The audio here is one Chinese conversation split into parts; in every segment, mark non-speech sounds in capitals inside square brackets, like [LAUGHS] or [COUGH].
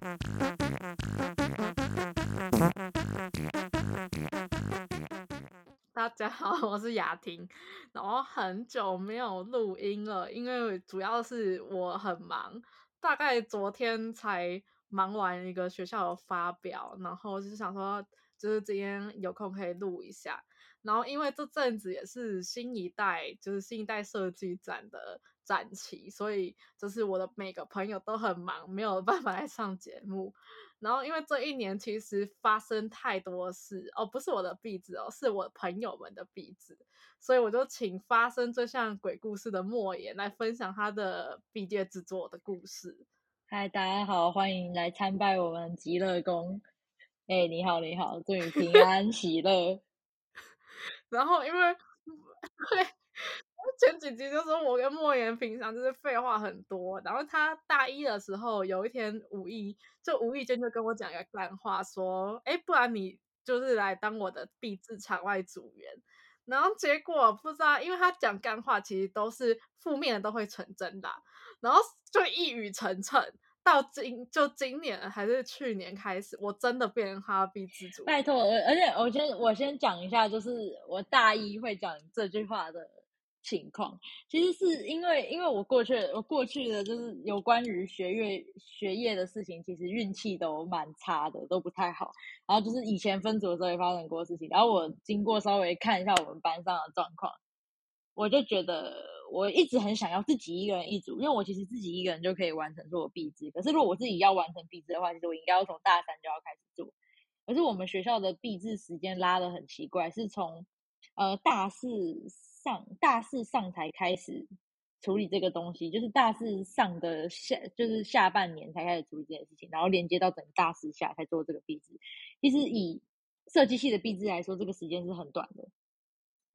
[LAUGHS] 大家好，我是雅婷，然后很久没有录音了，因为主要是我很忙，大概昨天才忙完一个学校的发表，然后就是想说，就是今天有空可以录一下。然后因为这阵子也是新一代，就是新一代设计展的展期，所以就是我的每个朋友都很忙，没有办法来上节目。然后因为这一年其实发生太多事哦，不是我的壁纸哦，是我朋友们的壁纸，所以我就请发生最像鬼故事的莫言来分享他的毕业制作的故事。嗨，大家好，欢迎来参拜我们极乐宫。哎，你好，你好，祝你平安喜乐。[LAUGHS] 然后因为对 [LAUGHS] 前几集就说我跟莫言平常就是废话很多，然后他大一的时候有一天无意就无意间就跟我讲一个干话，说哎，不然你就是来当我的壁纸场外组员。然后结果不知道，因为他讲干话其实都是负面的，都会成真的，然后就一语成谶。到今就今年还是去年开始，我真的变成哈比自主。拜托，而且我先我先讲一下，就是我大一会讲这句话的情况，其实是因为因为我过去我过去的就是有关于学业学业的事情，其实运气都蛮差的，都不太好。然后就是以前分组的时候也发生过事情，然后我经过稍微看一下我们班上的状况，我就觉得。我一直很想要自己一个人一组，因为我其实自己一个人就可以完成做壁纸。可是如果我自己要完成壁纸的话，其实我应该要从大三就要开始做。可是我们学校的壁纸时间拉的很奇怪，是从呃大四上大四上才开始处理这个东西，就是大四上的下就是下半年才开始处理这件事情，然后连接到整个大四下才做这个壁纸。其实以设计系的壁纸来说，这个时间是很短的。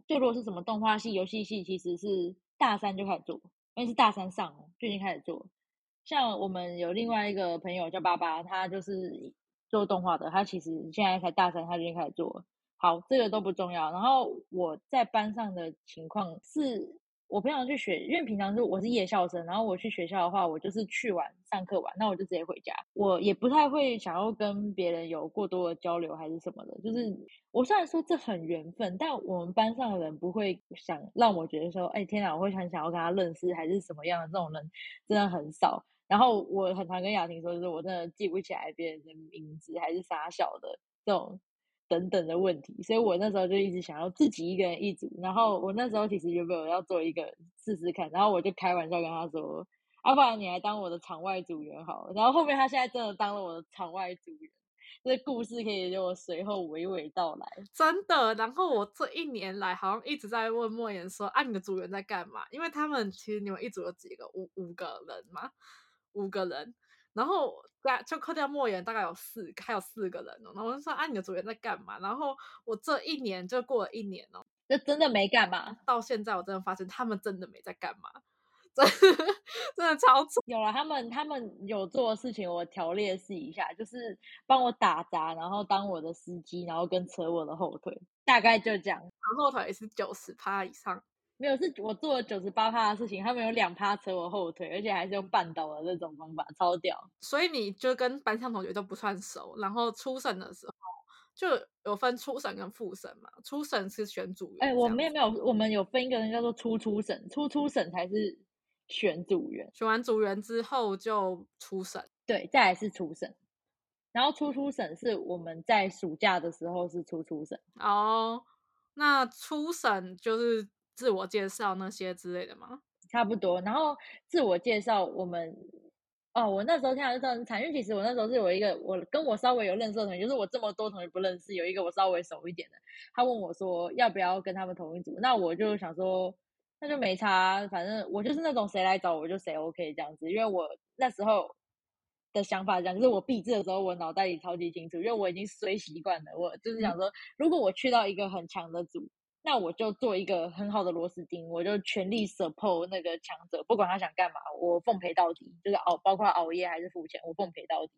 就如果是什么动画系、游戏系，其实是。大三就开始做，因为是大三上，就已经开始做。像我们有另外一个朋友叫爸爸，他就是做动画的，他其实现在才大三，他就已经开始做。好，这个都不重要。然后我在班上的情况是。我平常去学，因为平常是我是夜校生，然后我去学校的话，我就是去完上课完，那我就直接回家。我也不太会想要跟别人有过多的交流，还是什么的。就是我虽然说这很缘分，但我们班上的人不会想让我觉得说，哎，天哪，我会很想要跟他认识，还是什么样的这种人真的很少。然后我很常跟雅婷说，就是我真的记不起来别人的名字，还是傻小的这种。等等的问题，所以我那时候就一直想要自己一个人一组。然后我那时候其实原本我要做一个试试看，然后我就开玩笑跟他说：“要不然你来当我的场外组员好。”然后后面他现在真的当了我的场外组员，这故事可以就我随后娓娓道来。真的，然后我这一年来好像一直在问莫言说：“啊，你的组员在干嘛？”因为他们其实你们一组有几个，五五个人嘛，五个人。然后加就扣掉莫言，大概有四，还有四个人哦。然后我就说：“啊，你的组员在干嘛？”然后我这一年就过了一年哦，就真的没干嘛。到现在我真的发现他们真的没在干嘛，真 [LAUGHS] 真的超有了。他们他们有做的事情，我条列试一下，就是帮我打杂，然后当我的司机，然后跟扯我的后腿，大概就这样。长后腿是九十趴以上。没有，是我做了九十八趴的事情，他们有两趴扯我后腿，而且还是用绊倒的那种方法，超屌。所以你就跟班上同学都不算熟，然后初审的时候就有分初审跟复审嘛。初审是选组员，哎，我们也没有，我们有分一个人叫做初初审，初初审才是选组员，选完组员之后就初审，对，再来是初审，然后初初审是我们在暑假的时候是初初审。哦，那初审就是。自我介绍那些之类的吗？差不多。然后自我介绍，我们哦，我那时候听到就很惨，因为其实我那时候是有一个我跟我稍微有认识的同学，就是我这么多同学不认识，有一个我稍微熟一点的，他问我说要不要跟他们同一组，那我就想说那就没差，反正我就是那种谁来找我就谁 OK 这样子，因为我那时候的想法这样，就是我毕制的时候我脑袋里超级清楚，因为我已经衰习惯了，我就是想说，如果我去到一个很强的组。那我就做一个很好的螺丝钉，我就全力 support 那个强者，不管他想干嘛，我奉陪到底，就是熬，包括熬夜还是付钱，我奉陪到底。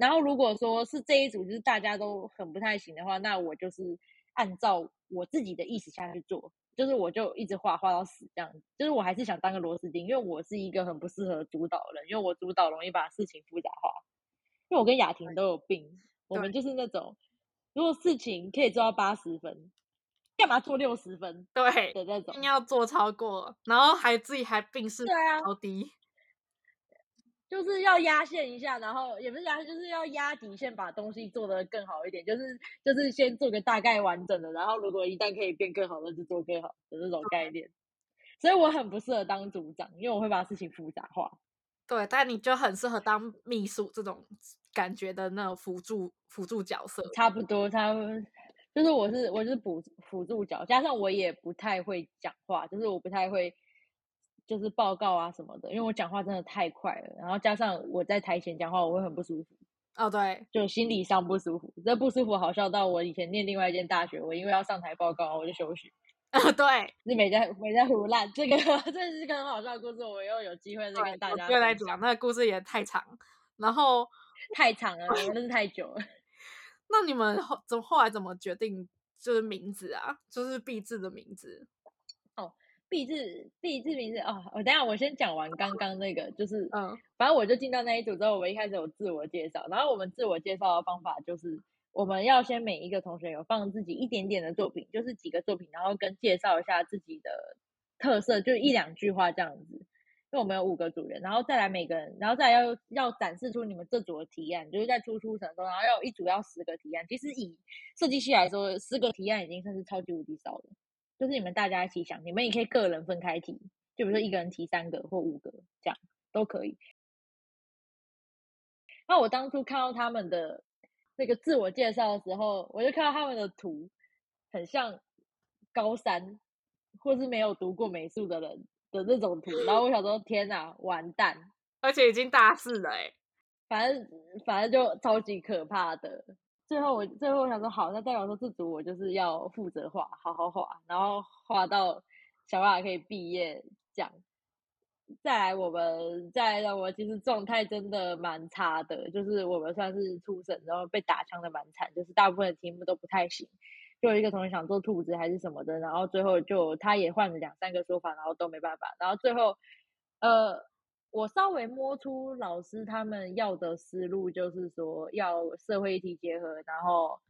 然后如果说是这一组就是大家都很不太行的话，那我就是按照我自己的意思下去做，就是我就一直画画到死这样子。就是我还是想当个螺丝钉，因为我是一个很不适合主导的人，因为我主导容易把事情复杂化。因为我跟雅婷都有病，我们就是那种如果事情可以做到八十分，[LAUGHS] 干嘛做六十分对，的那种一定。要做超过，然后还自己还病逝对啊，超低。[LAUGHS] 就是要压线一下，然后也不是压线，就是要压底线，把东西做得更好一点。就是就是先做个大概完整的，然后如果一旦可以变更好，那就做更好的那种概念。所以我很不适合当组长，因为我会把事情复杂化。对，但你就很适合当秘书这种感觉的那种辅助辅助角色。差不多，差不多，就是我是我是辅辅助角，加上我也不太会讲话，就是我不太会就是报告啊什么的，因为我讲话真的太快了，然后加上我在台前讲话，我会很不舒服，哦，对，就心理上不舒服。这不舒服好笑到我以前念另外一间大学，我因为要上台报告，我就休息，啊，对，是没在没在胡乱。这个 [LAUGHS] 这是个很好笑的故事，我又有机会再跟大家我觉得来讲，那个故事也太长。然后，太长了，我真是太久了。那你们后怎么后来怎么决定就是名字啊？就是毕志的名字哦。毕志毕志名字哦，我等一下我先讲完刚刚那个，就是嗯，反正我就进到那一组之后，我们一开始有自我介绍，然后我们自我介绍的方法就是，我们要先每一个同学有放自己一点点的作品，就是几个作品，然后跟介绍一下自己的特色，就一两句话这样子。因为我们有五个组员，然后再来每个人，然后再要要展示出你们这组的提案，就是在初出程中，然后要一组要十个提案。其实以设计系来说，十个提案已经算是超级无敌少了。就是你们大家一起想，你们也可以个人分开提，就比如说一个人提三个或五个这样都可以。那我当初看到他们的那个自我介绍的时候，我就看到他们的图很像高三或是没有读过美术的人的那种图，然后我想说天哪，完蛋！而且已经大四了哎。反正反正就超级可怕的。最后我最后我想说好，那代表说这组我就是要负责画，好好画，然后画到小雅可以毕业这样。再来我们再来我其实状态真的蛮差的，就是我们算是初审，然后被打枪的蛮惨，就是大部分的题目都不太行。就有一个同学想做兔子还是什么的，然后最后就他也换了两三个说法，然后都没办法，然后最后呃。我稍微摸出老师他们要的思路，就是说要社会议题结合，然后，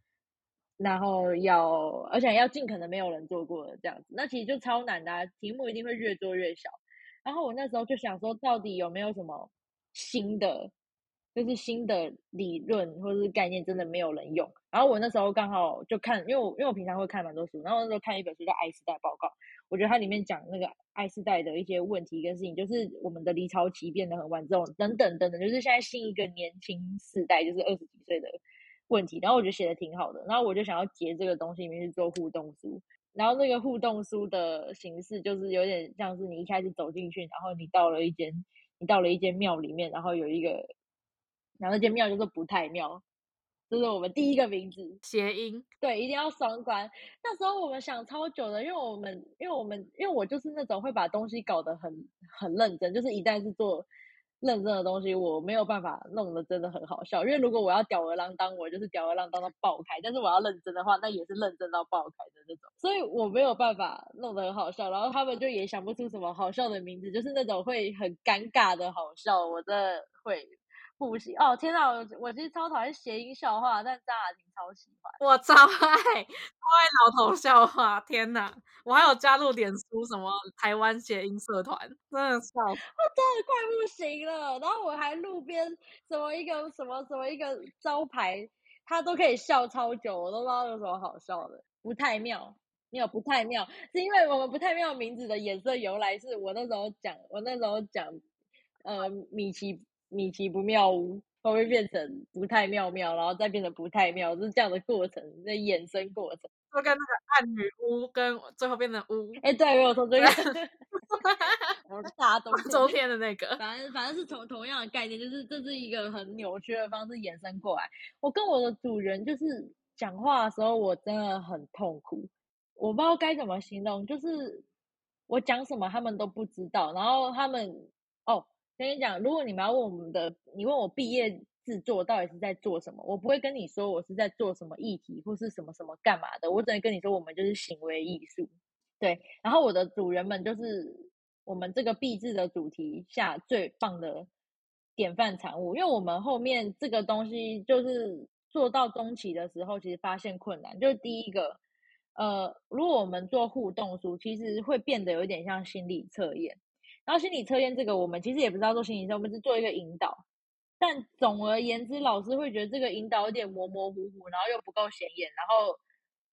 然后要，而且要尽可能没有人做过的这样子，那其实就超难的、题目一定会越做越小。然后我那时候就想说，到底有没有什么新的，就是新的理论或者是概念，真的没有人用。然后我那时候刚好就看，因为我因为我平常会看蛮多书，然后那时候看一本书叫《爱时代报告》。我觉得它里面讲那个爱世代的一些问题跟事情，就是我们的离巢期变得很晚，这种等等等等，就是现在新一个年轻世代，就是二十几岁的问题。然后我觉得写的挺好的，然后我就想要结这个东西里面去做互动书。然后那个互动书的形式就是有点像是你一开始走进去，然后你到了一间，你到了一间庙里面，然后有一个，然后那间庙叫做不太庙。这是我们第一个名字，谐音对，一定要双关。那时候我们想超久的，因为我们，因为我们，因为我就是那种会把东西搞得很很认真，就是一旦是做认真的东西，我没有办法弄得真的很好笑。因为如果我要吊儿郎当，我就是吊儿郎当到爆开；但是我要认真的话，那也是认真到爆开的那种。所以我没有办法弄得很好笑，然后他们就也想不出什么好笑的名字，就是那种会很尴尬的好笑，我真的会。不行哦！天哪，我我其实超讨厌谐音笑话，但张雅婷超喜欢。我超爱超爱老头笑话，天哪！我还有加入脸书什么台湾谐音社团，真的笑，我真的快不行了。然后我还路边什么一个什么什么一个招牌，他都可以笑超久，我都不知道有什么好笑的。不太妙，没有不太妙，是因为我们不太妙名字的颜色由来，是我那时候讲，我那时候讲，呃，米奇。米奇不妙屋，会不会变成不太妙妙，然后再变成不太妙，就是这样的过程，那衍生过程，就跟那个暗女巫跟最后变成巫，哎，对，没有从这个，我大家都 [LAUGHS] 周天的那个，反正反正是同同样的概念，就是这是一个很扭曲的方式衍生过来。我跟我的主人就是讲话的时候，我真的很痛苦，我不知道该怎么形容，就是我讲什么他们都不知道，然后他们哦。跟你讲，如果你们要问我们的，你问我毕业制作到底是在做什么，我不会跟你说我是在做什么议题或是什么什么干嘛的，我只能跟你说我们就是行为艺术。对，然后我的组员们就是我们这个毕制的主题下最棒的典范产物，因为我们后面这个东西就是做到中期的时候，其实发现困难，就是第一个，呃，如果我们做互动书，其实会变得有点像心理测验。然后心理测验这个，我们其实也不知道做心理测，我们是做一个引导。但总而言之，老师会觉得这个引导有点模模糊糊，然后又不够显眼，然后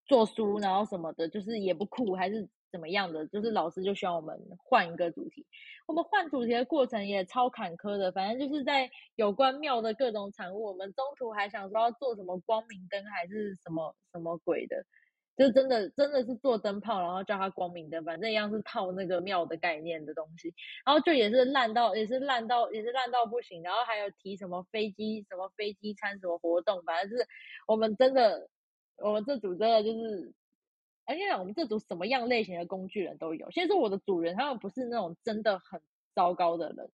做书，然后什么的，就是也不酷，还是怎么样的？就是老师就希望我们换一个主题。我们换主题的过程也超坎坷的，反正就是在有关庙的各种产物，我们中途还想说要做什么光明灯还是什么什么鬼的。就真的真的是做灯泡，然后叫它光明灯，反正一样是套那个庙的概念的东西，然后就也是烂到也是烂到也是烂到不行，然后还有提什么飞机什么飞机餐什么活动，反正就是我们真的我们这组真的就是，而且我们这组什么样类型的工具人都有。先说我的组员，他们不是那种真的很糟糕的人，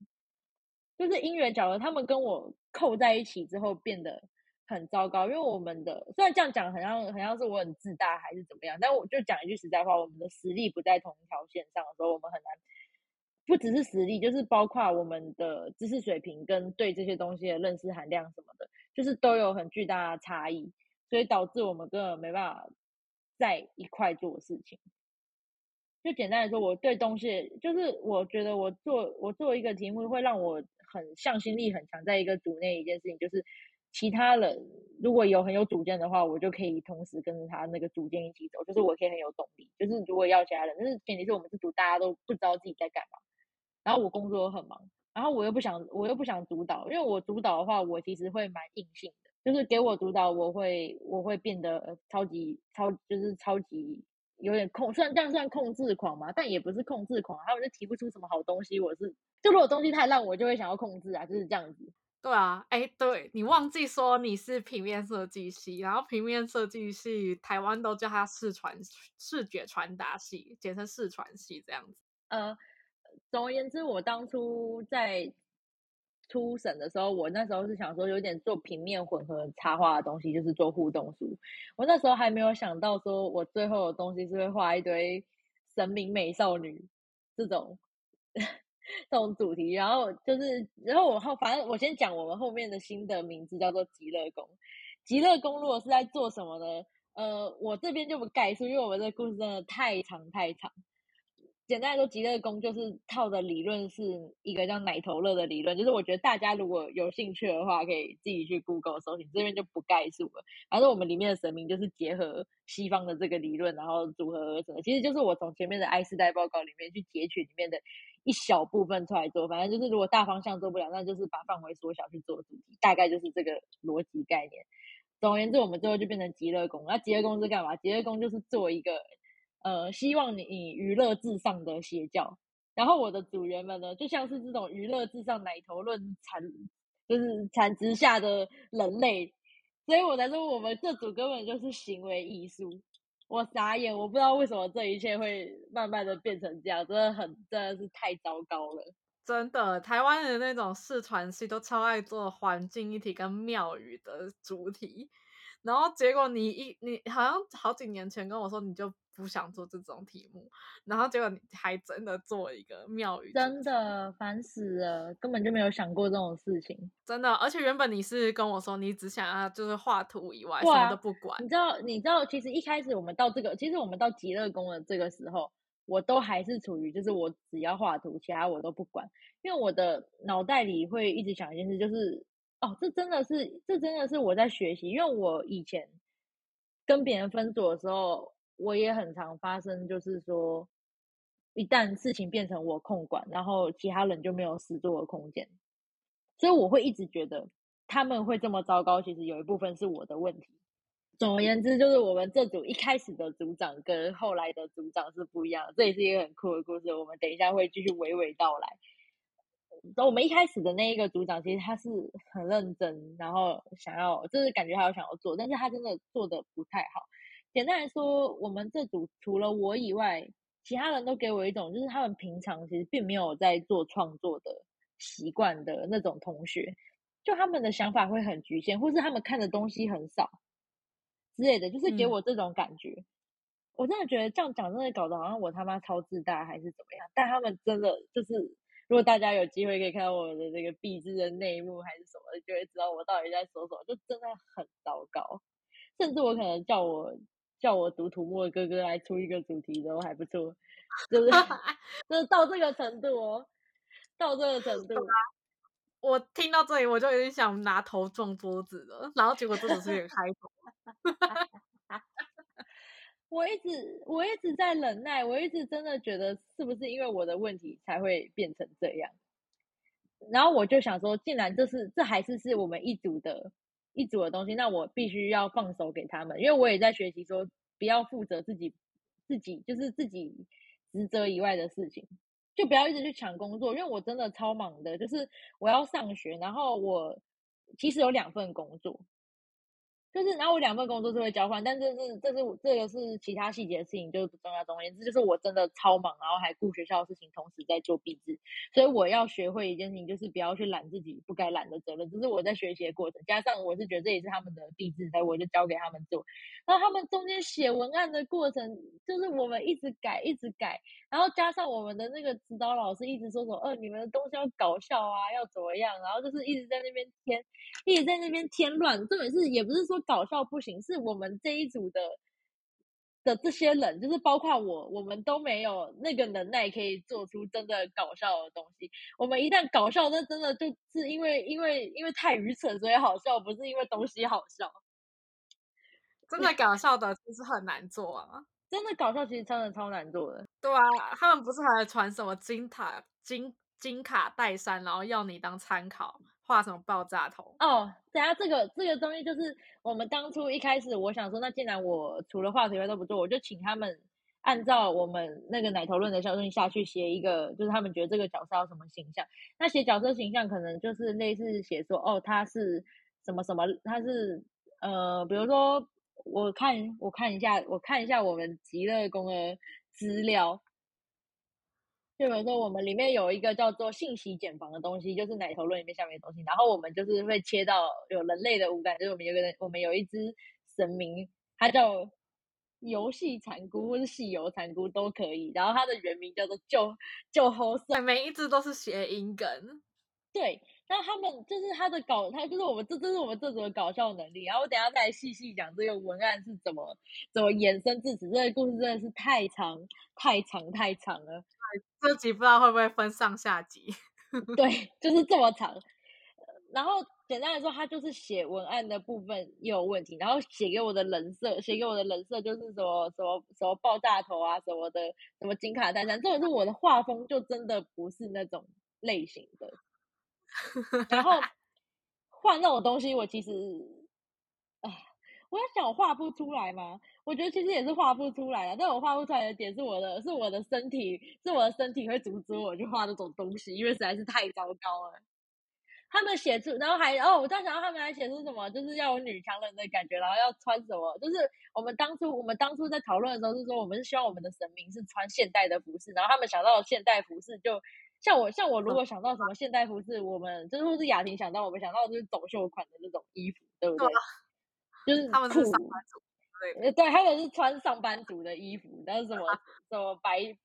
就是因缘巧合，他们跟我扣在一起之后变得。很糟糕，因为我们的虽然这样讲，好像好像是我很自大还是怎么样，但我就讲一句实在话，我们的实力不在同一条线上的时候，我们很难，不只是实力，就是包括我们的知识水平跟对这些东西的认识含量什么的，就是都有很巨大的差异，所以导致我们根本没办法在一块做事情。就简单来说，我对东西，就是我觉得我做我做一个题目会让我很向心力很强，在一个组内一件事情就是。其他人如果有很有主见的话，我就可以同时跟着他那个主见一起走，就是我可以很有动力。就是如果要其他人，但是前提是我们这组大家都不知道自己在干嘛，然后我工作很忙，然后我又不想我又不想主导，因为我主导的话，我其实会蛮硬性的，就是给我主导，我会我会变得超级超就是超级有点控，虽然这样算控制狂嘛，但也不是控制狂，他们就提不出什么好东西，我是就如果东西太烂，我就会想要控制啊，就是这样子。对啊，哎，对你忘记说你是平面设计系，然后平面设计系台湾都叫它视传视觉传达系，简称视传系这样子。呃，总而言之，我当初在初审的时候，我那时候是想说有点做平面混合插画的东西，就是做互动书。我那时候还没有想到说我最后的东西是会画一堆神明美少女这种。这种主题，然后就是，然后我后反正我先讲我们后面的新的名字叫做极乐宫。极乐宫如果是在做什么呢？呃，我这边就不概述，因为我们的故事真的太长太长。简单来说，极乐宫就是套的理论是一个叫奶头乐的理论，就是我觉得大家如果有兴趣的话，可以自己去 Google 搜寻，这边就不概述了。反正我们里面的神明就是结合西方的这个理论，然后组合而成的。其实就是我从前面的爱世代报告里面去截取里面的一小部分出来做，反正就是如果大方向做不了，那就是把范围缩小去做主题，大概就是这个逻辑概念。总而言之，我们最后就变成极乐宫。那极乐宫是干嘛？极乐宫就是做一个。呃，希望你以娱乐至上的邪教，然后我的组员们呢，就像是这种娱乐至上奶头论产，就是产值下的人类，所以我才说我们这组根本就是行为艺术。我傻眼，我不知道为什么这一切会慢慢的变成这样，真的很真的是太糟糕了。真的，台湾的那种视传系都超爱做环境一体跟庙宇的主体。然后结果你一你好像好几年前跟我说你就不想做这种题目，然后结果你还真的做一个庙宇，真的烦死了，根本就没有想过这种事情，真的。而且原本你是跟我说你只想要就是画图以外什么都不管，你知道你知道其实一开始我们到这个，其实我们到极乐宫的这个时候，我都还是处于就是我只要画图，其他我都不管，因为我的脑袋里会一直想一件事，就是。哦，这真的是，这真的是我在学习，因为我以前跟别人分组的时候，我也很常发生，就是说，一旦事情变成我控管，然后其他人就没有实做的空间，所以我会一直觉得他们会这么糟糕，其实有一部分是我的问题。总而言之，就是我们这组一开始的组长跟后来的组长是不一样，这也是一个很酷的故事，我们等一下会继续娓娓道来。我们一开始的那一个组长，其实他是很认真，然后想要，就是感觉他有想要做，但是他真的做的不太好。简单来说，我们这组除了我以外，其他人都给我一种，就是他们平常其实并没有在做创作的习惯的那种同学，就他们的想法会很局限，或是他们看的东西很少之类的，就是给我这种感觉。我真的觉得这样讲，真的搞得好像我他妈超自大还是怎么样？但他们真的就是。如果大家有机会可以看到我的这个壁纸的内幕还是什么，就会知道我到底在说什么，就真的很糟糕。甚至我可能叫我叫我读土木的哥哥来出一个主题都还不错，就是 [LAUGHS] 就是到这个程度哦，到这个程度。我听到这里，我就有点想拿头撞桌子了，然后结果真的是有点开头。我一直我一直在忍耐，我一直真的觉得是不是因为我的问题才会变成这样？然后我就想说，既然这是这还是是我们一组的一组的东西，那我必须要放手给他们，因为我也在学习说不要负责自己自己就是自己职责以外的事情。就不要一直去抢工作，因为我真的超忙的，就是我要上学，然后我其实有两份工作。就是，然后我两份工作是会交换，但这是这是这个是其他细节的事情，就是不重要。总而言之，就是我真的超忙，然后还顾学校的事情，同时在做毕制，所以我要学会一件事情，就是不要去揽自己不该揽的责任。这是我在学习的过程，加上我是觉得这也是他们的毕制，所以我就交给他们做。然后他们中间写文案的过程，就是我们一直改，一直改，然后加上我们的那个指导老师一直说说，呃，你们的东西要搞笑啊，要怎么样，然后就是一直在那边添，一直在那边添乱。重点是也不是说。搞笑不行，是我们这一组的的这些人，就是包括我，我们都没有那个能耐可以做出真的搞笑的东西。我们一旦搞笑，那真的就是因为因为因为太愚蠢，所以好笑，不是因为东西好笑。真的搞笑的其实很难做啊！真的搞笑其实真的超难做的。对啊，他们不是还传什么金塔金金卡戴珊，然后要你当参考。画什么爆炸头？哦，等下这个这个东西就是我们当初一开始我想说，那既然我除了画图以外都不做，我就请他们按照我们那个奶头论的小顺下去写一个，就是他们觉得这个角色要什么形象。那写角色形象可能就是类似写说，哦，他是什么什么，他是呃，比如说我看我看一下，我看一下我们极乐宫的资料。就比如说，我们里面有一个叫做信息茧房的东西，就是奶头论里面下面的东西。然后我们就是会切到有人类的五感，就是我们有个人，我们有一只神明，它叫游戏残菇或是戏游残菇都可以。然后它的原名叫做救救猴色，每一只都是谐音梗。对，那他们就是他的搞，他就是我们这这是我们这组的搞笑能力。然后我等下再细细讲这个文案是怎么怎么延伸至此。这个故事真的是太长太长太长了。[LAUGHS] 这集不知道会不会分上下集？[LAUGHS] 对，就是这么长。然后简单来说，他就是写文案的部分又有问题，然后写给我的人设，写给我的人设就是什么什么什么爆炸头啊，什么的，什么金卡戴珊，这种是我的画风就真的不是那种类型的。然后画那种东西，我其实，啊，我在想，我画不出来吗？我觉得其实也是画不出来的，但我画不出来的点是我的，是我的身体，是我的身体会阻止我去画这种东西，因为实在是太糟糕了。他们写出，然后还哦，我在想他们还写出什么，就是要有女强人的感觉，然后要穿什么，就是我们当初我们当初在讨论的时候是说，我们是希望我们的神明是穿现代的服饰，然后他们想到现代服饰，就像我像我如果想到什么现代服饰，我们就是或是雅婷想到，我们想到就是走秀款的那种衣服，对不对？就是他们是上班族。对，对，他们是穿上班族的衣服，然后什么 [LAUGHS] 什么白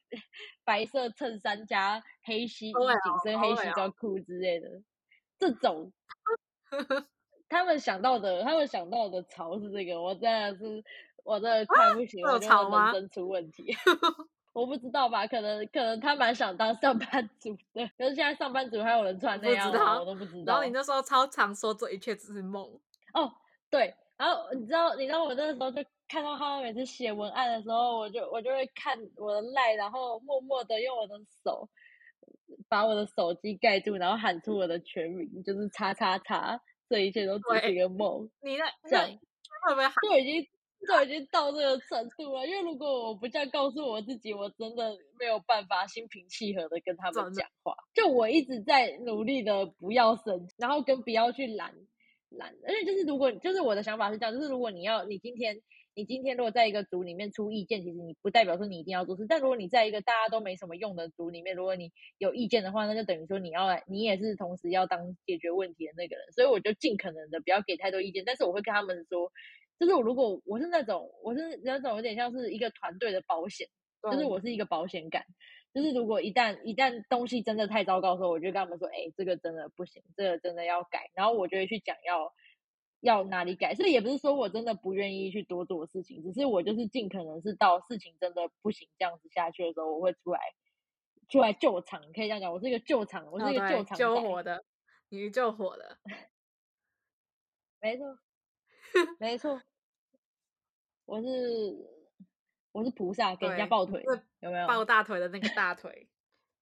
白色衬衫加黑西衣、紧身黑西装。裤之类的，这种 [LAUGHS] 他们想到的，他们想到的潮是这个，我真的是我真的看不行，我觉得人生出问题，[LAUGHS] 我不知道吧？可能可能他蛮想当上班族的，可是现在上班族还有人穿那样，我都不知道。然后你那时候超常说这一切只是梦哦，对。然后你知道，你知道我那个时候就看到他们每次写文案的时候，我就我就会看我的赖，然后默默的用我的手把我的手机盖住，然后喊出我的全名，就是叉叉叉，这一切都只是一个梦。你那这样会不会就已经 [LAUGHS] 就已经到这个程度了？因为如果我不这样告诉我自己，我真的没有办法心平气和的跟他们讲话。就我一直在努力的不要生气，然后跟不要去拦。懒，而且就是如果就是我的想法是这样，就是如果你要你今天你今天如果在一个组里面出意见，其实你不代表说你一定要做事。但如果你在一个大家都没什么用的组里面，如果你有意见的话，那就等于说你要来，你也是同时要当解决问题的那个人。所以我就尽可能的不要给太多意见，但是我会跟他们说，就是我如果我是那种我是那种有点像是一个团队的保险，就是我是一个保险杆。就是如果一旦一旦东西真的太糟糕的时候，我就跟他们说，哎，这个真的不行，这个真的要改，然后我就会去讲要要哪里改。所以也不是说我真的不愿意去多做事情，只是我就是尽可能是到事情真的不行这样子下去的时候，我会出来出来救场，可以这样讲，我是一个救场，我是一个救场救火的，你救火的，没错，没错。我是我是菩萨，给人家抱腿，有没有抱大腿的那个大腿？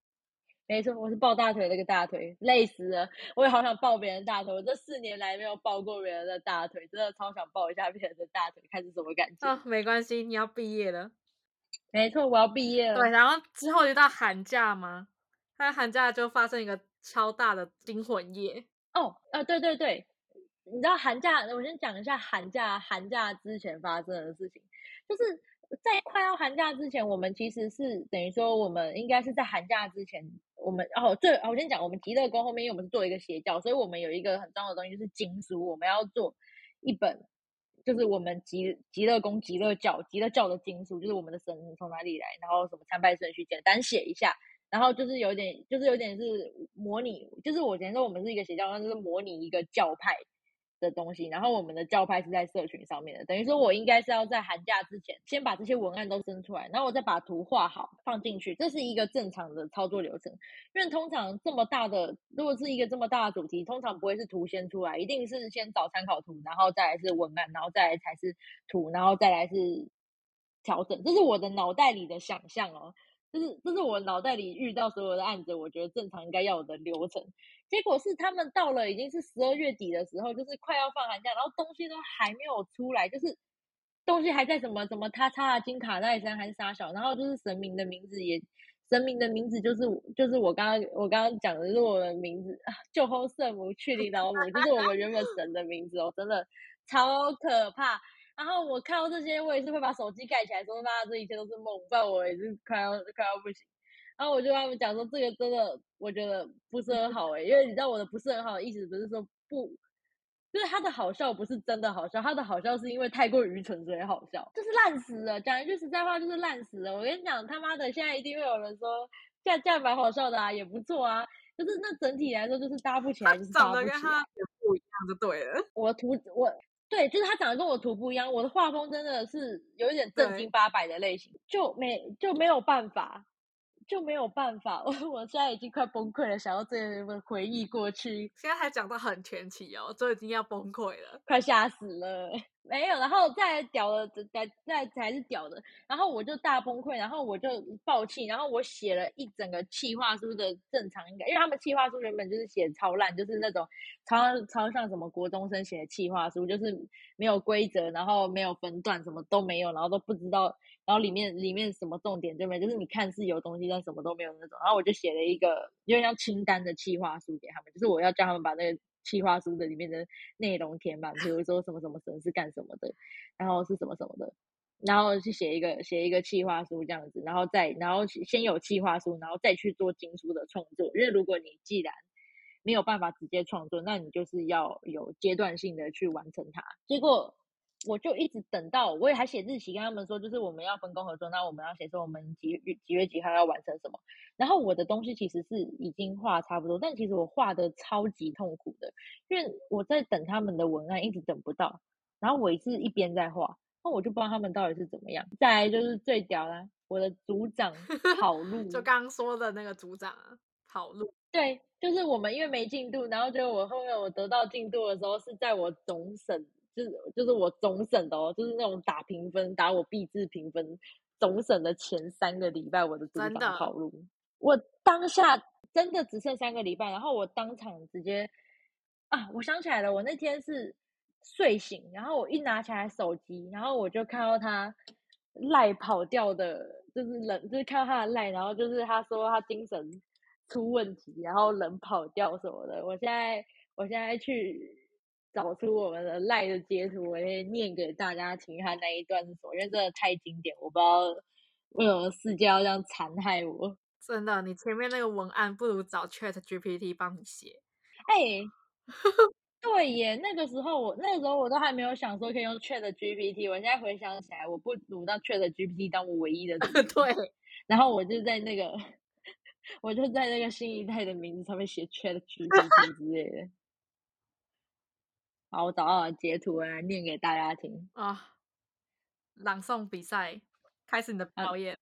[LAUGHS] 没错，我是抱大腿那个大腿，累死了！我也好想抱别人大腿，我这四年来没有抱过别人的大腿，真的超想抱一下别人的大腿，看是什么感觉。啊，没关系，你要毕业了。没错，我要毕业了。对，然后之后就到寒假吗？他寒假就发生一个超大的惊魂夜。哦，啊，对对对。你知道寒假，我先讲一下寒假。寒假之前发生的事情，就是在快要寒假之前，我们其实是等于说，我们应该是在寒假之前，我们哦，对，我先讲，我们极乐宫后面，因为我们是做一个邪教，所以我们有一个很重要的东西就是经书，我们要做一本，就是我们极极乐宫极乐教极乐教的经书，就是我们的神从哪里来，然后什么参拜顺序，简单写一下，然后就是有点，就是有点是模拟，就是我觉得我们是一个邪教，那就是模拟一个教派。的东西，然后我们的教派是在社群上面的，等于说我应该是要在寒假之前先把这些文案都生出来，然后我再把图画好放进去，这是一个正常的操作流程。因为通常这么大的，如果是一个这么大的主题，通常不会是图先出来，一定是先找参考图，然后再来是文案，然后再来才是图，然后再来是调整。这是我的脑袋里的想象哦，就是这是我脑袋里遇到所有的案子，我觉得正常应该要有的流程。结果是他们到了已经是十二月底的时候，就是快要放寒假，然后东西都还没有出来，就是东西还在什么什么他插的金卡戴珊还是沙小，然后就是神明的名字也神明的名字就是就是我刚刚我刚刚讲的是我的名字 [LAUGHS] 救后圣母去领导母，就是我们原本神的名字哦，真的超可怕。然后我看到这些，我也是会把手机盖起来，说妈这一切都是梦，不然我也是快要快要不行。然后我就跟他们讲说，这个真的我觉得不是很好哎，因为你知道我的不是很好的意思，不是说不，就是他的好笑不是真的好笑，他的好笑是因为太过愚蠢所以好笑，就是烂死了。讲一句实在话，就是烂死了。我跟你讲，他妈的，现在一定会有人说，这样这样蛮好笑的啊，也不错啊。就是那整体来说，就是搭不起来，就是长得跟他不一样就对了。我图我对，就是他长得跟我图不一样，我的画风真的是有一点正经八百的类型，就没就没有办法。就没有办法，[LAUGHS] 我我现在已经快崩溃了，想要这回忆过去。现在还讲到很前期哦，都已经要崩溃了，快吓死了。[LAUGHS] 没有，然后再屌的，再再才是屌的。然后我就大崩溃，然后我就爆气，然后我写了一整个气话书的正常应该，因为他们气话书原本就是写超烂，就是那种超超像什么国中生写的气话书，就是没有规则，然后没有分段，什么都没有，然后都不知道。然后里面里面什么重点就没，就是你看是有东西，但什么都没有那种。然后我就写了一个有点像清单的企划书给他们，就是我要叫他们把那个企划书的里面的内容填满，比如说什么什么神是干什么的，然后是什么什么的，然后去写一个写一个企划书这样子，然后再然后先有企划书，然后再去做经书的创作。因为如果你既然没有办法直接创作，那你就是要有阶段性的去完成它。结果。我就一直等到，我也还写日期跟他们说，就是我们要分工合作，那我们要写说我们几月几月几号要完成什么。然后我的东西其实是已经画差不多，但其实我画的超级痛苦的，因为我在等他们的文案，一直等不到。然后我是一边在画，那我就不知道他们到底是怎么样。再来就是最屌啦，我的组长跑 [LAUGHS] 路，就刚刚说的那个组长啊，跑路。对，就是我们因为没进度，然后就我后面我得到进度的时候是在我总审。就是就是我总审的哦，就是那种打评分打我币制评分总审的前三个礼拜，我的组长跑路。我当下真的只剩三个礼拜，然后我当场直接啊，我想起来了，我那天是睡醒，然后我一拿起来手机，然后我就看到他赖跑掉的，就是冷，就是看到他的赖，然后就是他说他精神出问题，然后人跑掉什么的。我现在我现在去。找出我们的赖的截图，我也念给大家听，他那一段是什么？因为真的太经典，我不知道为什么世界要这样残害我。真的，你前面那个文案不如找 Chat GPT 帮你写。哎，[LAUGHS] 对耶，那个时候我那个时候我都还没有想说可以用 Chat GPT，我现在回想起来，我不如让 Chat GPT 当我唯一的。[LAUGHS] 对，然后我就在那个 [LAUGHS] 我就在那个新一代的名字上面写 Chat GPT 之类的。好，我找到了截图，我来念给大家听。啊，朗诵比赛开始你的表演。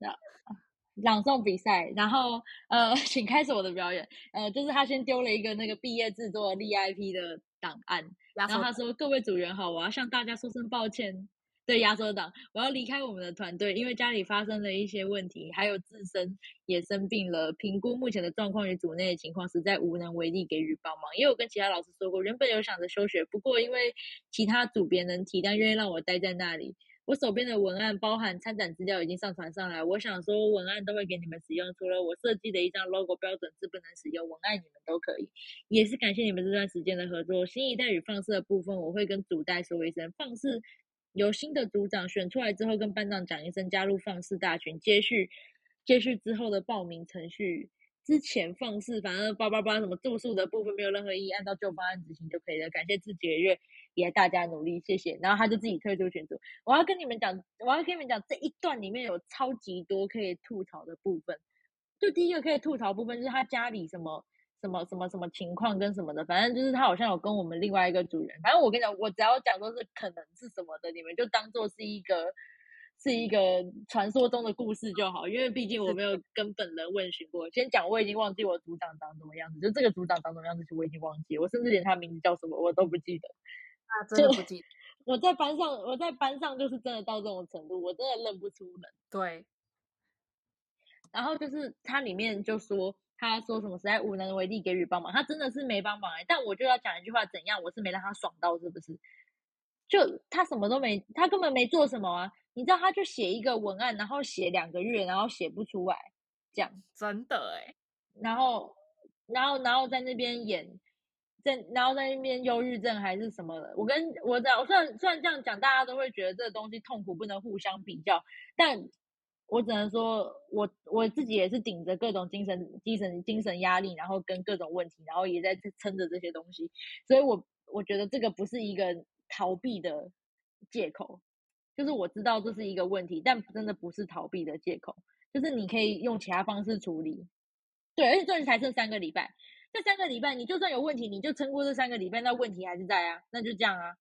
朗诵比赛，然后呃，[LAUGHS] 请开始我的表演。呃，就是他先丢了一个那个毕业制作 VIP 的档案，然后他说：“各位组员好，我要向大家说声抱歉。”对，压缩党，我要离开我们的团队，因为家里发生了一些问题，还有自身也生病了。评估目前的状况与组内的情况，实在无能为力给予帮忙。因为我跟其他老师说过，原本有想着休学，不过因为其他组别能提，但愿意让我待在那里。我手边的文案包含参展资料已经上传上来，我想说文案都会给你们使用，除了我设计的一张 logo 标准字不能使用，文案你们都可以。也是感谢你们这段时间的合作。新一代与放肆的部分，我会跟组代说一声放肆。由新的组长选出来之后，跟班长讲一声加入放肆大群，接续接续之后的报名程序。之前放肆，反正叭叭叭什么住宿的部分没有任何意义，按照旧方案执行就可以了。感谢自己的月，也大家努力，谢谢。然后他就自己退出群组。我要跟你们讲，我要跟你们讲，这一段里面有超级多可以吐槽的部分。就第一个可以吐槽部分，就是他家里什么。什么什么什么情况跟什么的，反正就是他好像有跟我们另外一个主人，反正我跟你讲，我只要讲说是可能是什么的，你们就当做是一个是一个传说中的故事就好，因为毕竟我没有跟本人问询过。先讲我已经忘记我组长长什么样子，就这个组长长什么样子，我已经忘记，我甚至连他名字叫什么我都不记得。啊，真的不记得。我在班上，我在班上就是真的到这种程度，我真的认不出人。对。然后就是它里面就说。他说什么实在无能为力给予帮忙，他真的是没帮忙哎。但我就要讲一句话，怎样？我是没让他爽到，是不是？就他什么都没，他根本没做什么啊！你知道，他就写一个文案，然后写两个月，然后写不出来，这样真的哎。然后，然后，然后在那边演，在然后在那边忧郁症还是什么的。我跟我讲，虽然虽然这样讲，大家都会觉得这个东西痛苦，不能互相比较，但。我只能说，我我自己也是顶着各种精神、精神、精神压力，然后跟各种问题，然后也在撑着这些东西，所以我我觉得这个不是一个逃避的借口，就是我知道这是一个问题，但真的不是逃避的借口，就是你可以用其他方式处理。对，而且这才剩三个礼拜，这三个礼拜你就算有问题，你就撑过这三个礼拜，那问题还是在啊，那就这样啊，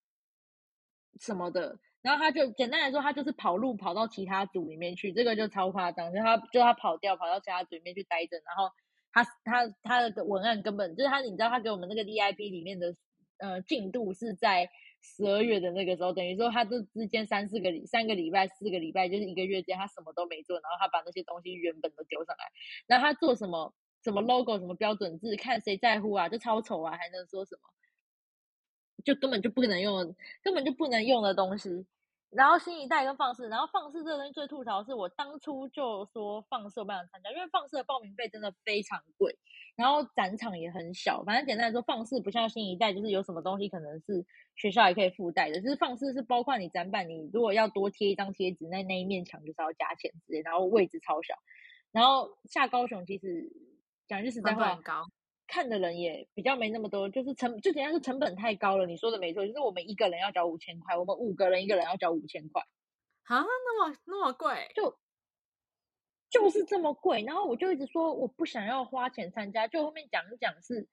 什么的。然后他就简单来说，他就是跑路跑到其他组里面去，这个就超夸张，就他就他跑掉跑到其他组里面去待着，然后他他他的文案根本就是他，你知道他给我们那个 VIP 里面的呃进度是在十二月的那个时候，等于说他这之间三四个三个礼拜四个礼拜就是一个月间他什么都没做，然后他把那些东西原本都丢上来，然后他做什么什么 logo 什么标准字，看谁在乎啊，就超丑啊，还能说什么？就根本就不能用，根本就不能用的东西。然后新一代跟放肆，然后放肆这个东西最吐槽的是，我当初就说放肆不想参加，因为放肆的报名费真的非常贵，然后展场也很小。反正简单来说，放肆不像新一代，就是有什么东西可能是学校也可以附带的，就是放肆是包括你展板，你如果要多贴一张贴纸，那那一面墙就是要加钱之类，然后位置超小。然后下高雄其实讲句实在话。看的人也比较没那么多，就是成就简单是成本太高了。你说的没错，就是我们一个人要交五千块，我们五个人一个人要交五千块，啊，那么那么贵，就就是这么贵。然后我就一直说我不想要花钱参加，就后面讲一讲是。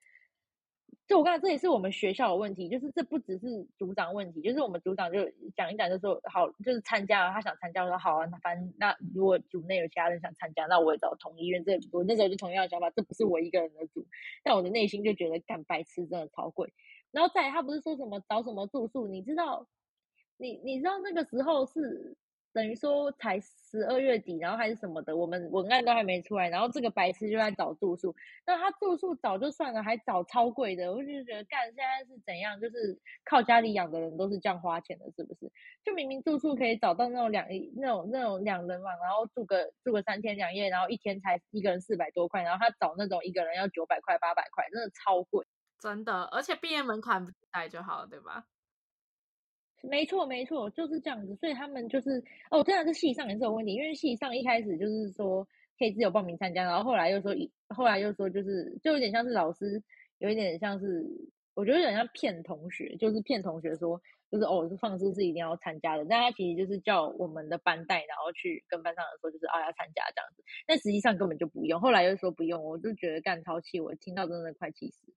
就我刚才，这也是我们学校的问题，就是这不只是组长问题，就是我们组长就讲一讲，就说好，就是参加了，他想参加，我说好啊，那反正那如果组内有其他人想参加，那我也找同意，因为这我那时候就同样的想法，这不是我一个人的组，但我的内心就觉得干白痴真的超贵，然后再他不是说什么找什么住宿，你知道，你你知道那个时候是。等于说才十二月底，然后还是什么的，我们文案都还没出来，然后这个白痴就在找住宿。那他住宿找就算了，还找超贵的，我就觉得干现在是怎样？就是靠家里养的人都是这样花钱的，是不是？就明明住宿可以找到那种两那种那种两人房，然后住个住个三天两夜，然后一天才一个人四百多块，然后他找那种一个人要九百块八百块，真的超贵，真的。而且毕业门槛不带就好了，对吧？没错，没错，就是这样子。所以他们就是哦，这样是系上也是有问题，因为系上一开始就是说可以自由报名参加，然后后来又说，一后来又说就是就有点像是老师，有一点像是我觉得有点像骗同学，就是骗同学说，就是哦，是放肆是一定要参加的，但他其实就是叫我们的班带，然后去跟班上人说，就是啊要参加这样子，但实际上根本就不用。后来又说不用，我就觉得干超气，我听到真的快气死。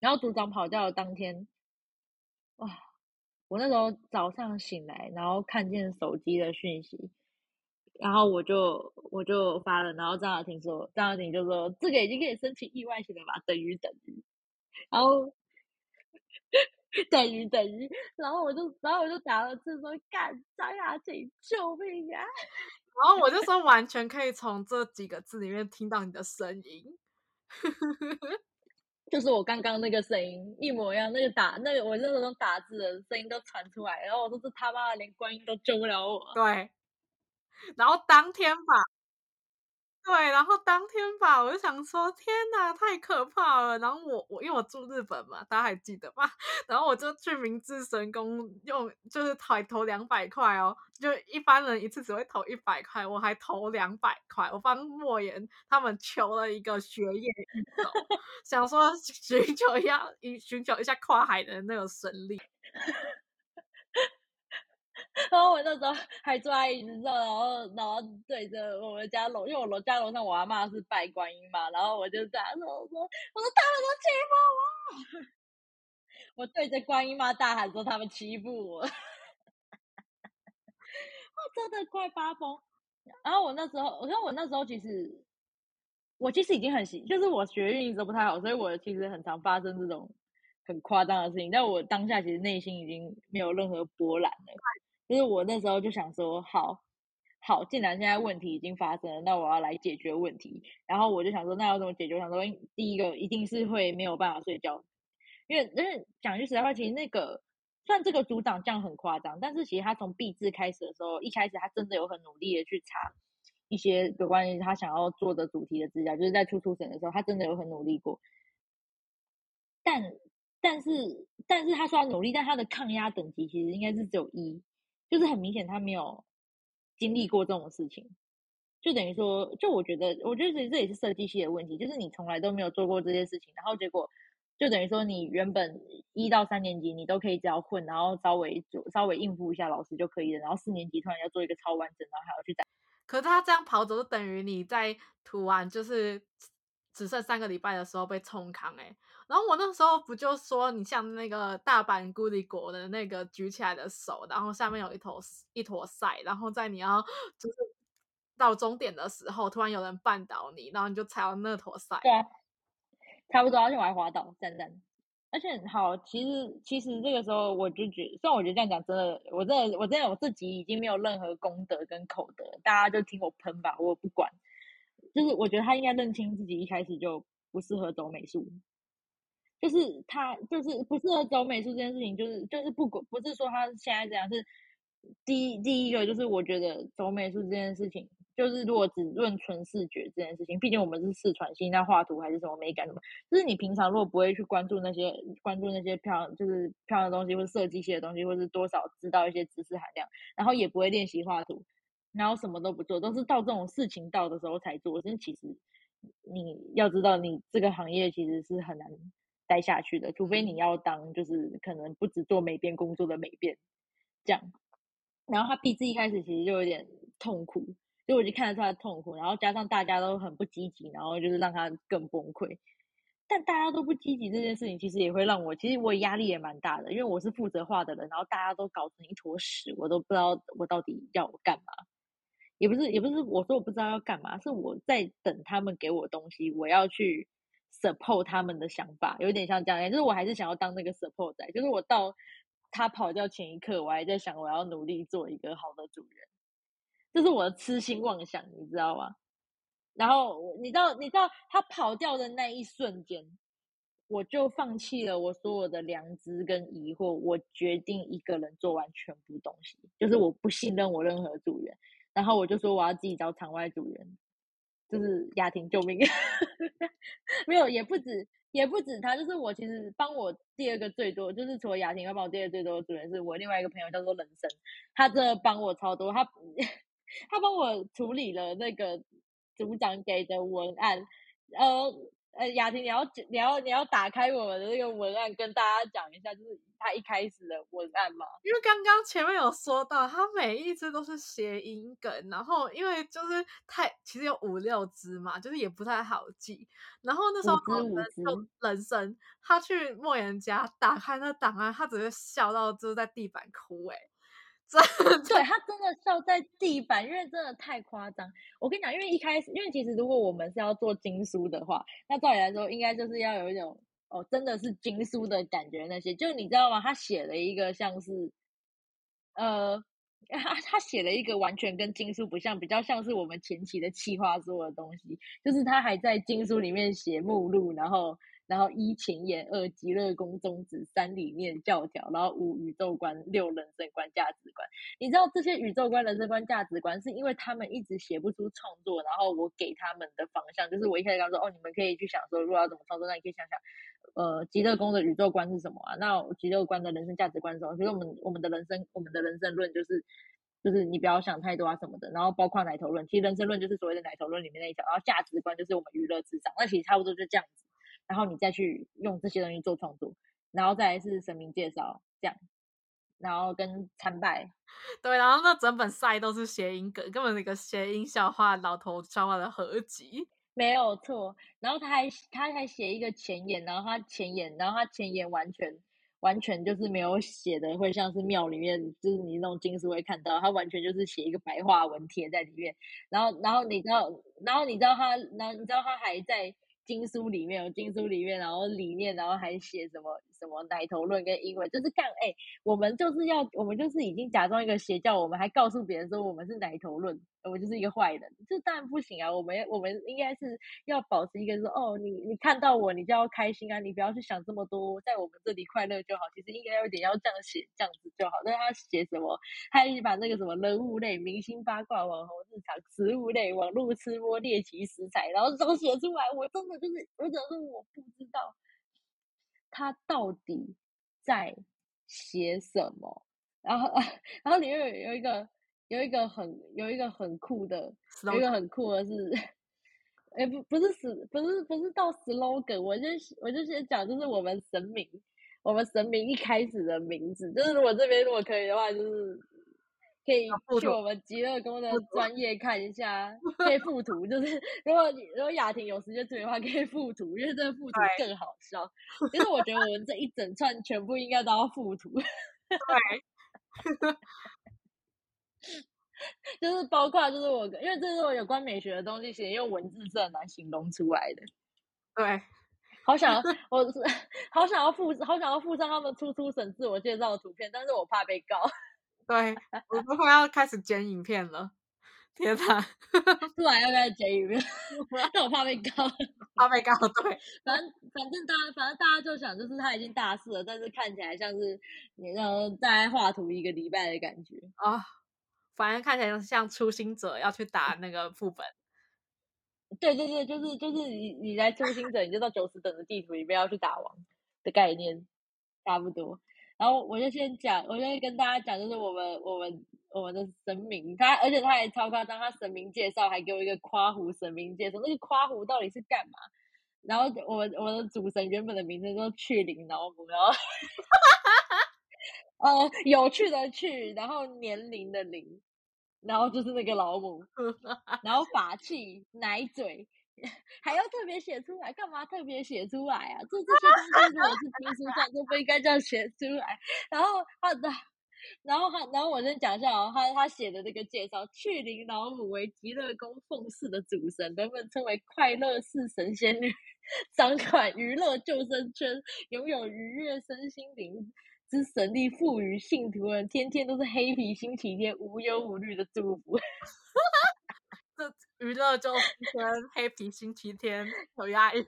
然后组长跑掉的当天，哇！我那时候早上醒来，然后看见手机的讯息，然后我就我就发了，然后张雅婷说，张雅婷就说这个已经可以申请意外险了吧？等于等于，然后。[LAUGHS] 等于等于，然后我就然后我就打了字说干张雅婷救命啊！然后我就说完全可以从这几个字里面听到你的声音，就是我刚刚那个声音一模一样，那个打那个我那时候打字的声音都传出来，然后我说是他妈的连观音都救不了我。对，然后当天吧。对，然后当天吧，我就想说，天哪，太可怕了。然后我我因为我住日本嘛，大家还记得吧？[LAUGHS] 然后我就去明治神宫用，就是投投两百块哦，就一般人一次只会投一百块，我还投两百块，我帮莫言他们求了一个学业，[LAUGHS] 想说寻求一下，寻求一下跨海的那个神力。然后我那时候还坐在椅子上，然后然后对着我们家楼，因为我楼家楼上我阿妈是拜观音嘛，然后我就这样说，我说我说他们都欺负我，[LAUGHS] 我对着观音妈大喊说他们欺负我，[LAUGHS] 我真的快发疯。然后我那时候，我看我那时候其实我其实已经很习，就是我学运一直不太好，所以我其实很常发生这种很夸张的事情，但我当下其实内心已经没有任何波澜了。就是我那时候就想说，好好，既然现在问题已经发生了，那我要来解决问题。然后我就想说，那要怎么解决？我想说，第一个一定是会没有办法睡觉，因为因为讲句实在话，其实那个算这个组长这样很夸张，但是其实他从 B 制开始的时候，一开始他真的有很努力的去查一些有关于他想要做的主题的资料，就是在初初审的时候，他真的有很努力过。但但是但是他说他努力，但他的抗压等级其实应该是只有一。就是很明显，他没有经历过这种事情，就等于说，就我觉得，我觉得这这也是设计系的问题，就是你从来都没有做过这些事情，然后结果就等于说，你原本一到三年级你都可以只要混，然后稍微做稍微应付一下老师就可以了，然后四年级突然要做一个超完整，然后还要去打。可是他这样跑走，就等于你在涂完就是只剩三个礼拜的时候被冲康哎。然后我那时候不就说你像那个大阪孤立国的那个举起来的手，然后下面有一坨一坨塞，然后在你要就是到终点的时候，突然有人绊倒你，然后你就踩到那坨塞。对啊，差不多，而且我还滑倒，赞赞。而且好，其实其实这个时候我就觉，虽然我觉得这样讲真的，我真的我真的我自己已经没有任何功德跟口德，大家就听我喷吧，我不管。就是我觉得他应该认清自己一开始就不适合走美术。就是他就是不适合走美术这件事情，就是就是不管不是说他现在这样，是第一第一个就是我觉得走美术这件事情，就是如果只论纯视觉这件事情，毕竟我们是视传系，那画图还是什么美感什么，就是你平常如果不会去关注那些关注那些漂就是漂亮的东西，或者设计系的东西，或是多少知道一些知识含量，然后也不会练习画图，然后什么都不做，都是到这种事情到的时候才做，真其实你要知道，你这个行业其实是很难。待下去的，除非你要当就是可能不止做美编工作的美编这样。然后他毕志一开始其实就有点痛苦，所以我就看得出他的痛苦。然后加上大家都很不积极，然后就是让他更崩溃。但大家都不积极这件事情，其实也会让我其实我压力也蛮大的，因为我是负责画的人，然后大家都搞成一坨屎，我都不知道我到底要我干嘛。也不是也不是我说我不知道要干嘛，是我在等他们给我东西，我要去。support 他们的想法有点像这样，就是我还是想要当那个 support 仔，就是我到他跑掉前一刻，我还在想我要努力做一个好的主人，这是我的痴心妄想，你知道吗？然后你知道，你知道他跑掉的那一瞬间，我就放弃了我所有的良知跟疑惑，我决定一个人做完全部东西，就是我不信任我任何组员，然后我就说我要自己找场外组员。就是雅婷救命，[LAUGHS] 没有也不止也不止他，就是我其实帮我第二个最多，就是除了雅婷要帮我第二个最多的主人是我另外一个朋友叫做冷生，他真的帮我超多，他 [LAUGHS] 他帮我处理了那个组长给的文案，呃，呃，雅婷，你要你要你要打开我们的那个文案，跟大家讲一下，就是他一开始的文案嘛。因为刚刚前面有说到，他每一只都是谐音梗，然后因为就是太其实有五六只嘛，就是也不太好记。然后那时候五只人生，他去莫言家打开那档案，他直接笑到就是在地板哭哎。对他真的笑在地板，因为真的太夸张。我跟你讲，因为一开始，因为其实如果我们是要做经书的话，那照理来说，应该就是要有一种哦，真的是经书的感觉。那些就你知道吗？他写了一个像是，呃，他他写了一个完全跟经书不像，比较像是我们前期的企划做的东西，就是他还在经书里面写目录，然后。然后一前言，二极乐宫宗旨，三理念教条，然后五宇宙观，六人生观价值观。你知道这些宇宙观、人生观、价值观，是因为他们一直写不出创作，然后我给他们的方向，就是我一开始刚说，哦，你们可以去想说，如果要怎么创作，那你可以想想，呃，极乐宫的宇宙观是什么啊？那极乐观的人生价值观是什么？其实我们我们的人生，我们的人生论就是，就是你不要想太多啊什么的。然后包括奶头论，其实人生论就是所谓的奶头论里面那一条，然后价值观就是我们娱乐至上，那其实差不多就这样子。然后你再去用这些东西做创作，然后再是神明介绍这样，然后跟参拜，对，然后那整本赛都是谐音梗，根本一个谐音笑话、老头笑话的合集，没有错。然后他还他还写一个前言，然后他前言，然后他前言完全完全就是没有写的，会像是庙里面就是你那种经书会看到，他完全就是写一个白话文贴在里面。然后然后你知道，然后你知道他，然后你知道他还在。经书里面有经书里面，然后里面，然后还写什么什么奶头论跟英文，就是干哎，我们就是要，我们就是已经假装一个邪教，我们还告诉别人说我们是奶头论。我们就是一个坏人，这当然不行啊！我们我们应该是要保持一个说，哦，你你看到我，你就要开心啊！你不要去想这么多，在我们这里快乐就好。其实应该有点要这样写，这样子就好。但他写什么？他一直把那个什么人物类、明星八卦、网红日常、食物类、网络吃播、猎奇食材，然后都写出来。我真的就是，我真的是我不知道他到底在写什么。然后，[LAUGHS] 然后里面有有一个。有一个很有一个很酷的，有一个很酷的是，哎不不是死不是不是到 slogan，我就我就先讲，就是我们神明，我们神明一开始的名字，就是如果这边如果可以的话，就是可以去我们极乐宫的专业看一下，可以附图，就是 [LAUGHS] 如果如果雅婷有时间注意的话，可以附图，因为这个附图更好笑。其实我觉得我们这一整串全部应该都要附图。对。[LAUGHS] 就是包括，就是我，因为这是我有关美学的东西，其实用文字是很难形容出来的。对，好想要，[LAUGHS] 我是好想要附，好想要附上他们初出神自我介绍的图片，但是我怕被告。对，我都快要开始剪影片了。天哪，突然要开始剪影片，[LAUGHS] 但我怕被告，[LAUGHS] 怕被告。对，反正反正大家，反正大家就想，就是他已经大四了，但是看起来像是你让在画图一个礼拜的感觉啊。反正看起来像初心者要去打那个副本，[LAUGHS] 对对对，就是就是你你来初心者，你就到九十等的地图里面要去打王的概念，差不多。然后我就先讲，我就跟大家讲，就是我们我们我们的神明，他而且他还超夸张，他神明介绍还给我一个夸胡神明介绍，那个夸胡到底是干嘛？然后我们我们的主神原本的名字叫去灵老母，然后。[LAUGHS] 呃，有趣的趣，然后年龄的龄，然后就是那个老母，[LAUGHS] 然后法器奶嘴，还要特别写出来，干嘛特别写出来啊？这这些东西如果是经书上，就不应该这样写出来。然后他的，然后他，然后我先讲一下哦，他他写的这个介绍，去灵老母为极乐宫奉祀的主神，人们称为快乐四神仙女，掌管娱乐救生圈，拥有愉悦身心灵。之神力赋予信徒们，天天都是黑皮星期天，无忧无虑的祝福。[LAUGHS] 这娱乐就跟黑皮星期天有押韵，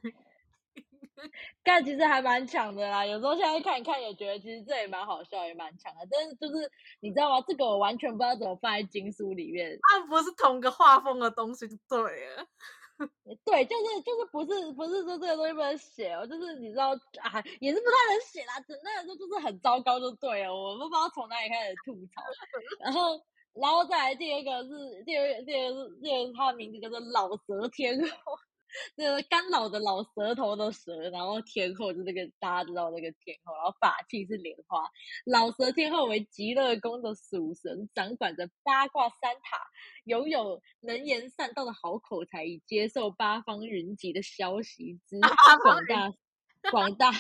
[LAUGHS] 但其实还蛮强的啦。有时候现在看一看，也觉得其实这也蛮好笑，也蛮强的。但是就是你知道吗？这个我完全不知道怎么放在经书里面。它不是同个画风的东西，就对了。[LAUGHS] 对，就是就是不是不是说这个东西不能写哦，就是你知道啊，也是不太能写啦。整个说就是很糟糕，就对了。我们不知道从哪里开始吐槽，[LAUGHS] 然后然后再来第二个是第二第二个是第二个，他的名字叫做老蛇天后，那个干老的老舌头的舌，然后天后就那个大家知道那个天后，然后法器是莲花，老蛇天后为极乐宫的属神，掌管着八卦三塔，拥有能言善道的好口才，以接受八方云集的消息之 [LAUGHS] 广大广大。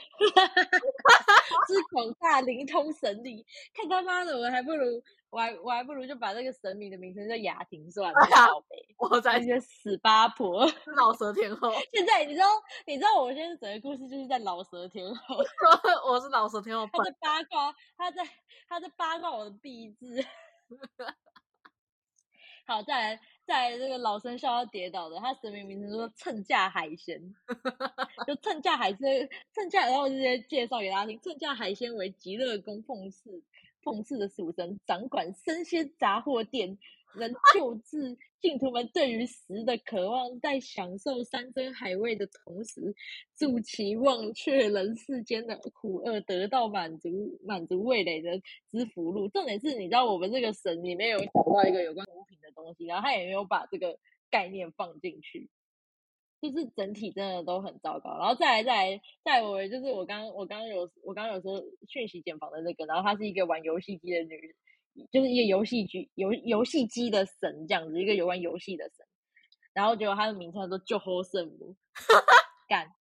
[LAUGHS] 是广大灵通神力，看他妈的，我还不如我还我还不如就把那个神明的名称叫雅婷算了，宝贝，[LAUGHS] 我在那些死八婆。老蛇天后，[LAUGHS] 现在你知道你知道我现在整个故事就是在老蛇天后，我是老蛇天后他在八卦，他在他在八卦我的币字。好，再来再来，这个老生笑要跌倒的，他神明名称说趁价海鲜，[LAUGHS] 就趁价海鲜，趁价，然后直接介绍给大家听，趁价海鲜为极乐宫奉祀奉祀的属神，掌管生鲜杂货店。能救治信徒们对于食的渴望，在享受山珍海味的同时，助其忘却人世间的苦厄，得到满足，满足味蕾的之福禄。重点是，你知道我们这个神里面有讲到一个有关毒品的东西，然后他也没有把这个概念放进去，就是整体真的都很糟糕。然后再来，再来，再我就是我刚我刚刚有我刚刚有说讯息减房的那个，然后她是一个玩游戏机的女人。就是一个游戏机游游戏机的神这样子，一个有关游戏的神，然后结果他的名称叫做救后圣母，[LAUGHS] 干！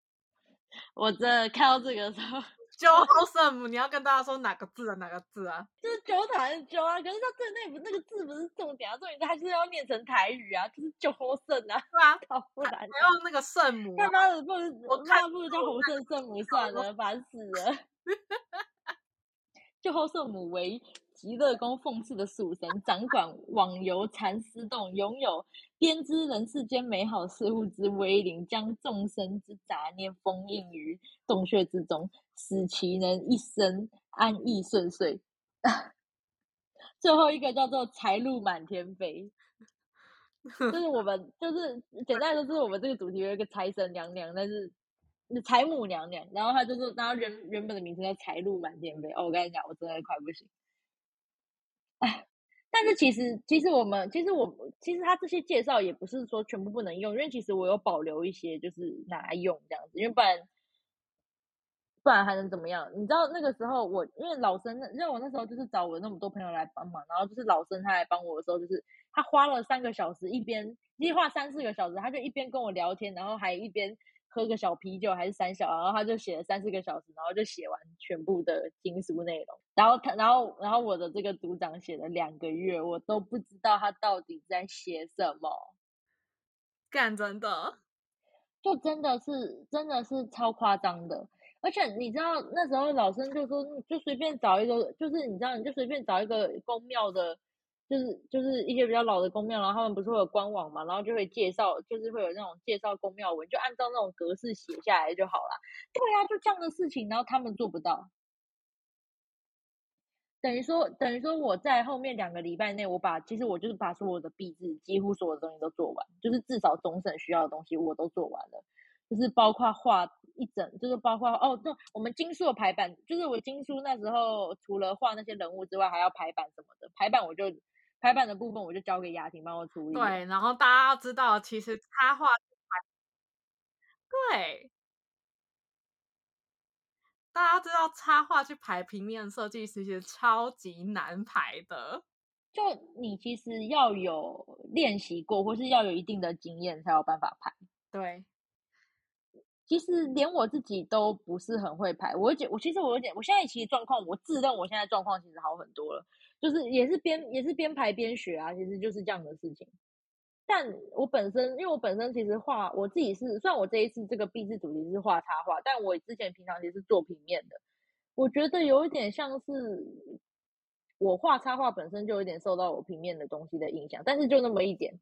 我真的看到这个时候，[LAUGHS] 救后圣母，你要跟大家说哪个字啊？哪个字啊？[LAUGHS] 就是九塔的九啊，可是他这那不那个字不是重点啊，重点是他就是要念成台语啊，就是救后圣啊，对啊，不然还要那个圣母，他妈的不如我看不如叫红圣圣母算了，烦死了。救后圣母为。极乐宫奉祀的属神，掌管网游蚕丝洞，拥有编织人世间美好事物之威灵，将众生之杂念封印于洞穴之中，使其能一生安逸顺遂。[LAUGHS] 最后一个叫做财路满天飞，[LAUGHS] 就是我们就是简单说，就是我们这个主题有一个财神娘娘，但是财母娘娘，然后她就是，然后原原本的名字叫财路满天飞。哦，我跟你讲，我真的快不行。哎，[LAUGHS] 但是其实，其实我们，其实我，其实他这些介绍也不是说全部不能用，因为其实我有保留一些，就是拿来用这样子，因为不然，不然还能怎么样？你知道那个时候我，因为老生，因为我那时候就是找我那么多朋友来帮忙，然后就是老生他来帮我的时候，就是他花了三个小时，一边计划三四个小时，他就一边跟我聊天，然后还一边。喝个小啤酒还是三小，然后他就写了三四个小时，然后就写完全部的经书内容。然后他，然后，然后我的这个组长写了两个月，我都不知道他到底在写什么。干真的，就真的是真的是超夸张的。而且你知道那时候老生就说，就随便找一个，就是你知道，你就随便找一个公庙的。就是就是一些比较老的宫庙，然后他们不是会有官网嘛，然后就会介绍，就是会有那种介绍宫庙文，就按照那种格式写下来就好了。对啊，就这样的事情，然后他们做不到，等于说等于说我在后面两个礼拜内，我把其实我就是把所有的币制，几乎所有的东西都做完，就是至少总审需要的东西我都做完了，就是包括画一整，就是包括哦，那我们金书的排版，就是我金书那时候除了画那些人物之外，还要排版什么的，排版我就。排版的部分我就交给雅婷帮我处理。对，然后大家要知道，其实插画，对，大家知道插画去排平面设计其实超级难排的。就你其实要有练习过，或是要有一定的经验才有办法排。对，其实连我自己都不是很会排。我觉我其实我有点，我现在其实状况，我自认我现在状况其实好很多了。就是也是边也是边排边学啊，其实就是这样的事情。但我本身，因为我本身其实画我自己是，虽然我这一次这个壁纸主题是画插画，但我之前平常其实是做平面的。我觉得有一点像是我画插画本身就有点受到我平面的东西的影响，但是就那么一点。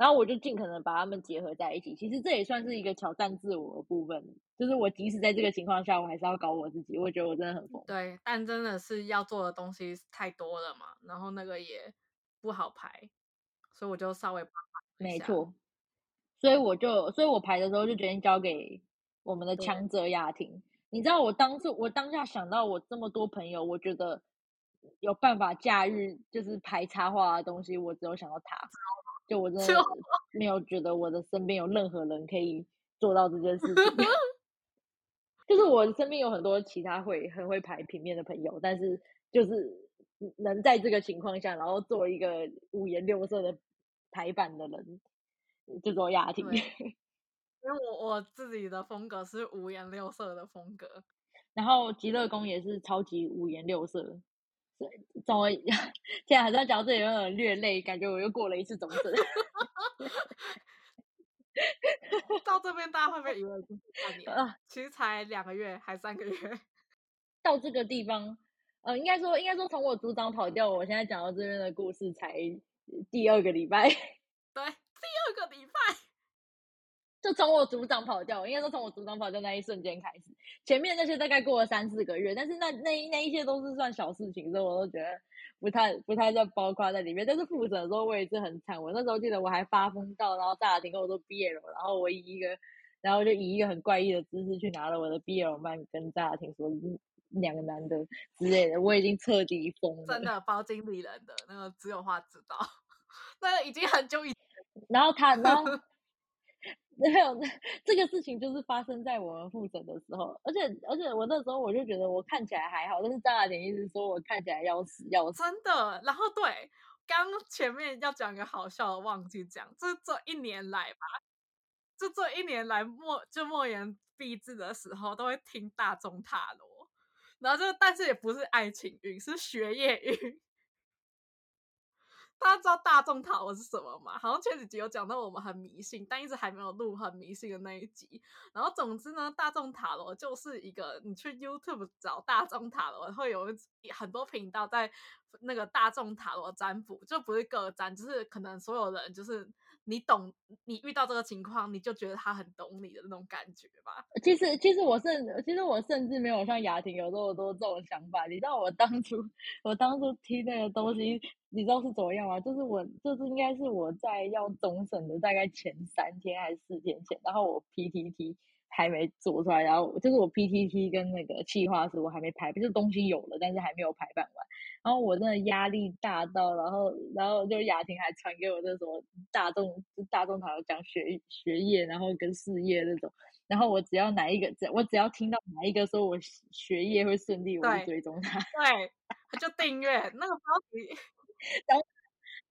然后我就尽可能把他们结合在一起。其实这也算是一个挑战自我的部分，就是我即使在这个情况下，我还是要搞我自己。我觉得我真的很疯。对，但真的是要做的东西太多了嘛，然后那个也不好排，所以我就稍微没错。所以我就，所以我排的时候就决定交给我们的强者雅婷。你知道，我当初我当下想到我这么多朋友，我觉得有办法驾驭就是排插画的东西，我只有想到他。就我真的，没有觉得我的身边有任何人可以做到这件事情。[LAUGHS] 就是我身边有很多其他会很会排平面的朋友，但是就是能在这个情况下，然后做一个五颜六色的排版的人，就做雅婷。[LAUGHS] 因为我我自己的风格是五颜六色的风格，然后极乐宫也是超级五颜六色。对，怎么现在还在讲这里有点略累，感觉我又过了一次总整。[LAUGHS] 到这边大家会不会以为已经半年？[LAUGHS] 啊，其实才两个月，还三个月。[LAUGHS] 到这个地方，呃，应该说，应该说，从我组长跑掉，我现在讲到这边的故事才第二个礼拜。对，第二个礼拜。就从我组长跑掉，应该说从我组长跑掉那一瞬间开始，前面那些大概过了三四个月，但是那那那一些都是算小事情，所以我都觉得不太不太在包括在里面。但是负责的时候我也是很惨，我那时候记得我还发疯到，然后大雅婷跟我说毕业了，然后我以一个，然后就以一个很怪异的姿势去拿了我的毕业文班，跟大雅婷说两个男的之类的，我已经彻底疯了。真的包经理人的那个只有话知道，[LAUGHS] 那个已经很久以前。[LAUGHS] 然后他，然后。没有，[LAUGHS] 这个事情就是发生在我们复诊的时候，而且而且我那时候我就觉得我看起来还好，但是张雅典一直说我看起来要死要死。真的，然后对，刚前面要讲个好笑的，忘记讲，这这一年来吧，就这一年来莫就莫言毕制的时候都会听大众塔罗，然后就但是也不是爱情运，是学业运。大家知道大众塔罗是什么吗？好像前几集有讲到我们很迷信，但一直还没有录很迷信的那一集。然后总之呢，大众塔罗就是一个，你去 YouTube 找大众塔罗，会有很多频道在那个大众塔罗占卜，就不是个占，就是可能所有人就是。你懂，你遇到这个情况，你就觉得他很懂你的那种感觉吧。其实，其实我甚，其实我甚至没有像雅婷有这么多这种想法。你知道我当初，我当初听那个东西，你知道是怎么样吗？就是我，就是应该是我在要总审的大概前三天还是四天前，然后我 PTT。还没做出来，然后就是我 PPT 跟那个企划书我还没排，就是东西有了，但是还没有排版完。然后我真的压力大到，然后然后就雅婷还传给我那什么大众大众讨论讲学学业，然后跟事业那种。然后我只要哪一个，只我只要听到哪一个说我学业会顺利，我就追踪他。对，就订阅那个标题，[LAUGHS] 然后。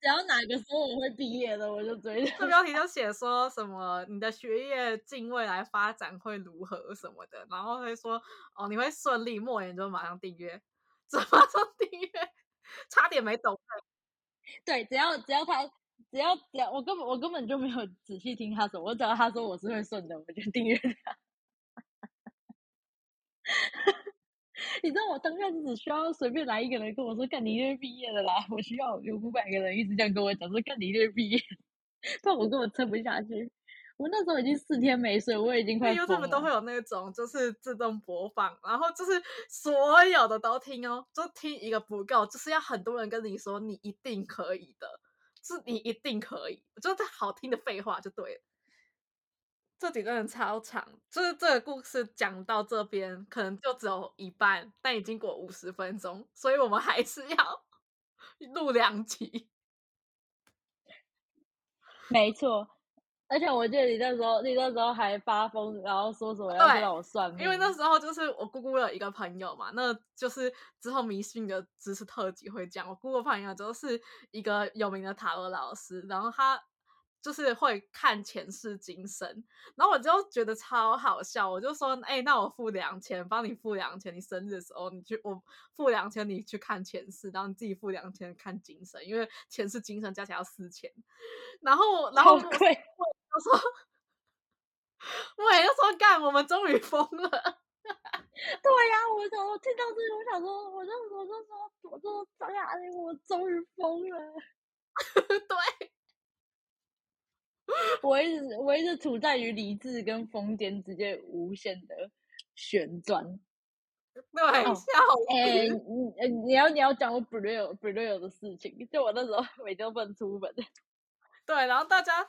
只要哪个时候我会毕业的，我就追。这标题就写说什么你的学业近未来发展会如何什么的，然后会说哦你会顺利，莫言就马上订阅，怎马上订阅？[LAUGHS] 差点没懂。对，只要只要他只要只要我根本我根本就没有仔细听他说，我只要他说我是会顺的，我就订阅他。[LAUGHS] [LAUGHS] 你知道我当下只需要随便来一个人跟我说：“干你一定毕业了啦！”我需要有五百个人一直这样跟我讲说：“干你一定毕业。[LAUGHS] ”不然我根本撑不下去。我那时候已经四天没睡，我已经快疯了。YouTube 都会有那种就是自动播放，然后就是所有的都听哦，就听一个不够，就是要很多人跟你说你一定可以的，是你一定可以，就是好听的废话就对了。这几个人超长，就是这个故事讲到这边，可能就只有一半，但已经过五十分钟，所以我们还是要 [LAUGHS] 录两集。没错，而且我记得你那时候，你那时候还发疯，然后说什么要让我算命，因为那时候就是我姑姑有一个朋友嘛，那就是之后迷信的知识特辑会讲，我姑姑朋友就是一个有名的塔罗老师，然后他。就是会看前世今生，然后我就觉得超好笑，我就说，哎，那我付两千，帮你付两千，你生日的时候你去，我付两千，你去看前世，然后你自己付两千看今生，因为前世今生加起来要四千，然后然后我就说，[LAUGHS] 我也就说干，我们终于疯了，对呀，我想我听到这个，我想说，我就我就说，我就说张雅玲，我终于疯了，[LAUGHS] 对。我一直我一直处在于理智跟疯癫之间无限的旋转。对，笑。哎，你你要你要讲我 Braille Braille 的事情，就我那时候每天不能出门。[LAUGHS] 对，然后大家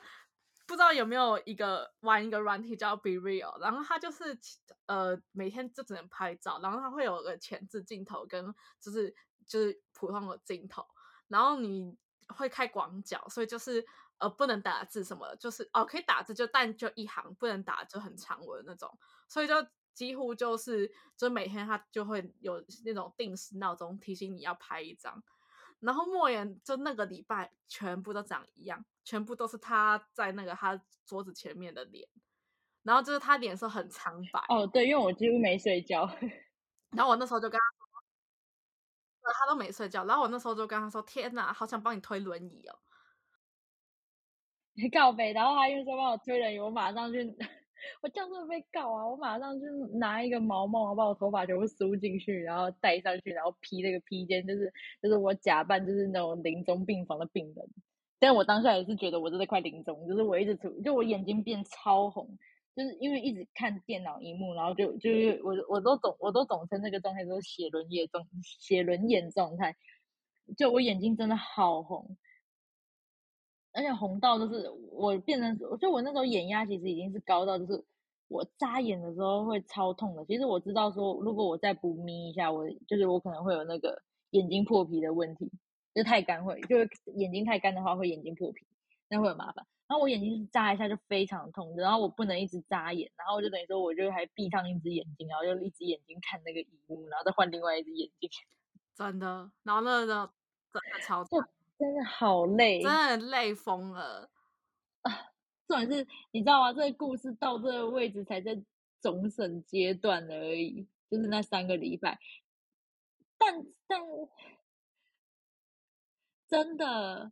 不知道有没有一个玩一个软体叫 Be Real，然后它就是呃每天就只能拍照，然后它会有个前置镜头跟就是就是普通的镜头，然后你会开广角，所以就是。呃不能打字什么的，就是哦可以打字就但就一行不能打就很长文那种，所以就几乎就是就每天他就会有那种定时闹钟提醒你要拍一张，然后莫言就那个礼拜全部都长一样，全部都是他在那个他桌子前面的脸，然后就是他脸色很苍白，哦，对，因为我几乎没睡觉。[LAUGHS] 然后我那时候就跟他说，他都没睡觉，然后我那时候就跟他说：“天哪，好想帮你推轮椅哦。告呗，然后他又说帮我推人，我马上去，[LAUGHS] 我这样会被告啊！我马上就拿一个毛毛把我头发全部梳进去，然后戴上去，然后披那个披肩，就是就是我假扮就是那种临终病房的病人，但我当下也是觉得我真的快临终，就是我一直处，就我眼睛变超红。就是因为一直看电脑荧幕，然后就就是我我都总我都总称那个状态都是写轮眼状写轮眼状态，就我眼睛真的好红，而且红到就是我变成就我那时候眼压其实已经是高到就是我眨眼的时候会超痛的。其实我知道说如果我再不眯一下，我就是我可能会有那个眼睛破皮的问题，就太干会就是眼睛太干的话会眼睛破皮，那会很麻烦。然后我眼睛是眨一下就非常痛，然后我不能一直眨眼，然后我就等于说我就还闭上一只眼睛，然后就一只眼睛看那个荧幕，然后再换另外一只眼睛。真的，然后那个真的超 [LAUGHS] 真的好累，真的累疯了啊！[LAUGHS] 重点是，你知道吗？这个故事到这个位置才在总审阶段而已，就是那三个礼拜。但但真的。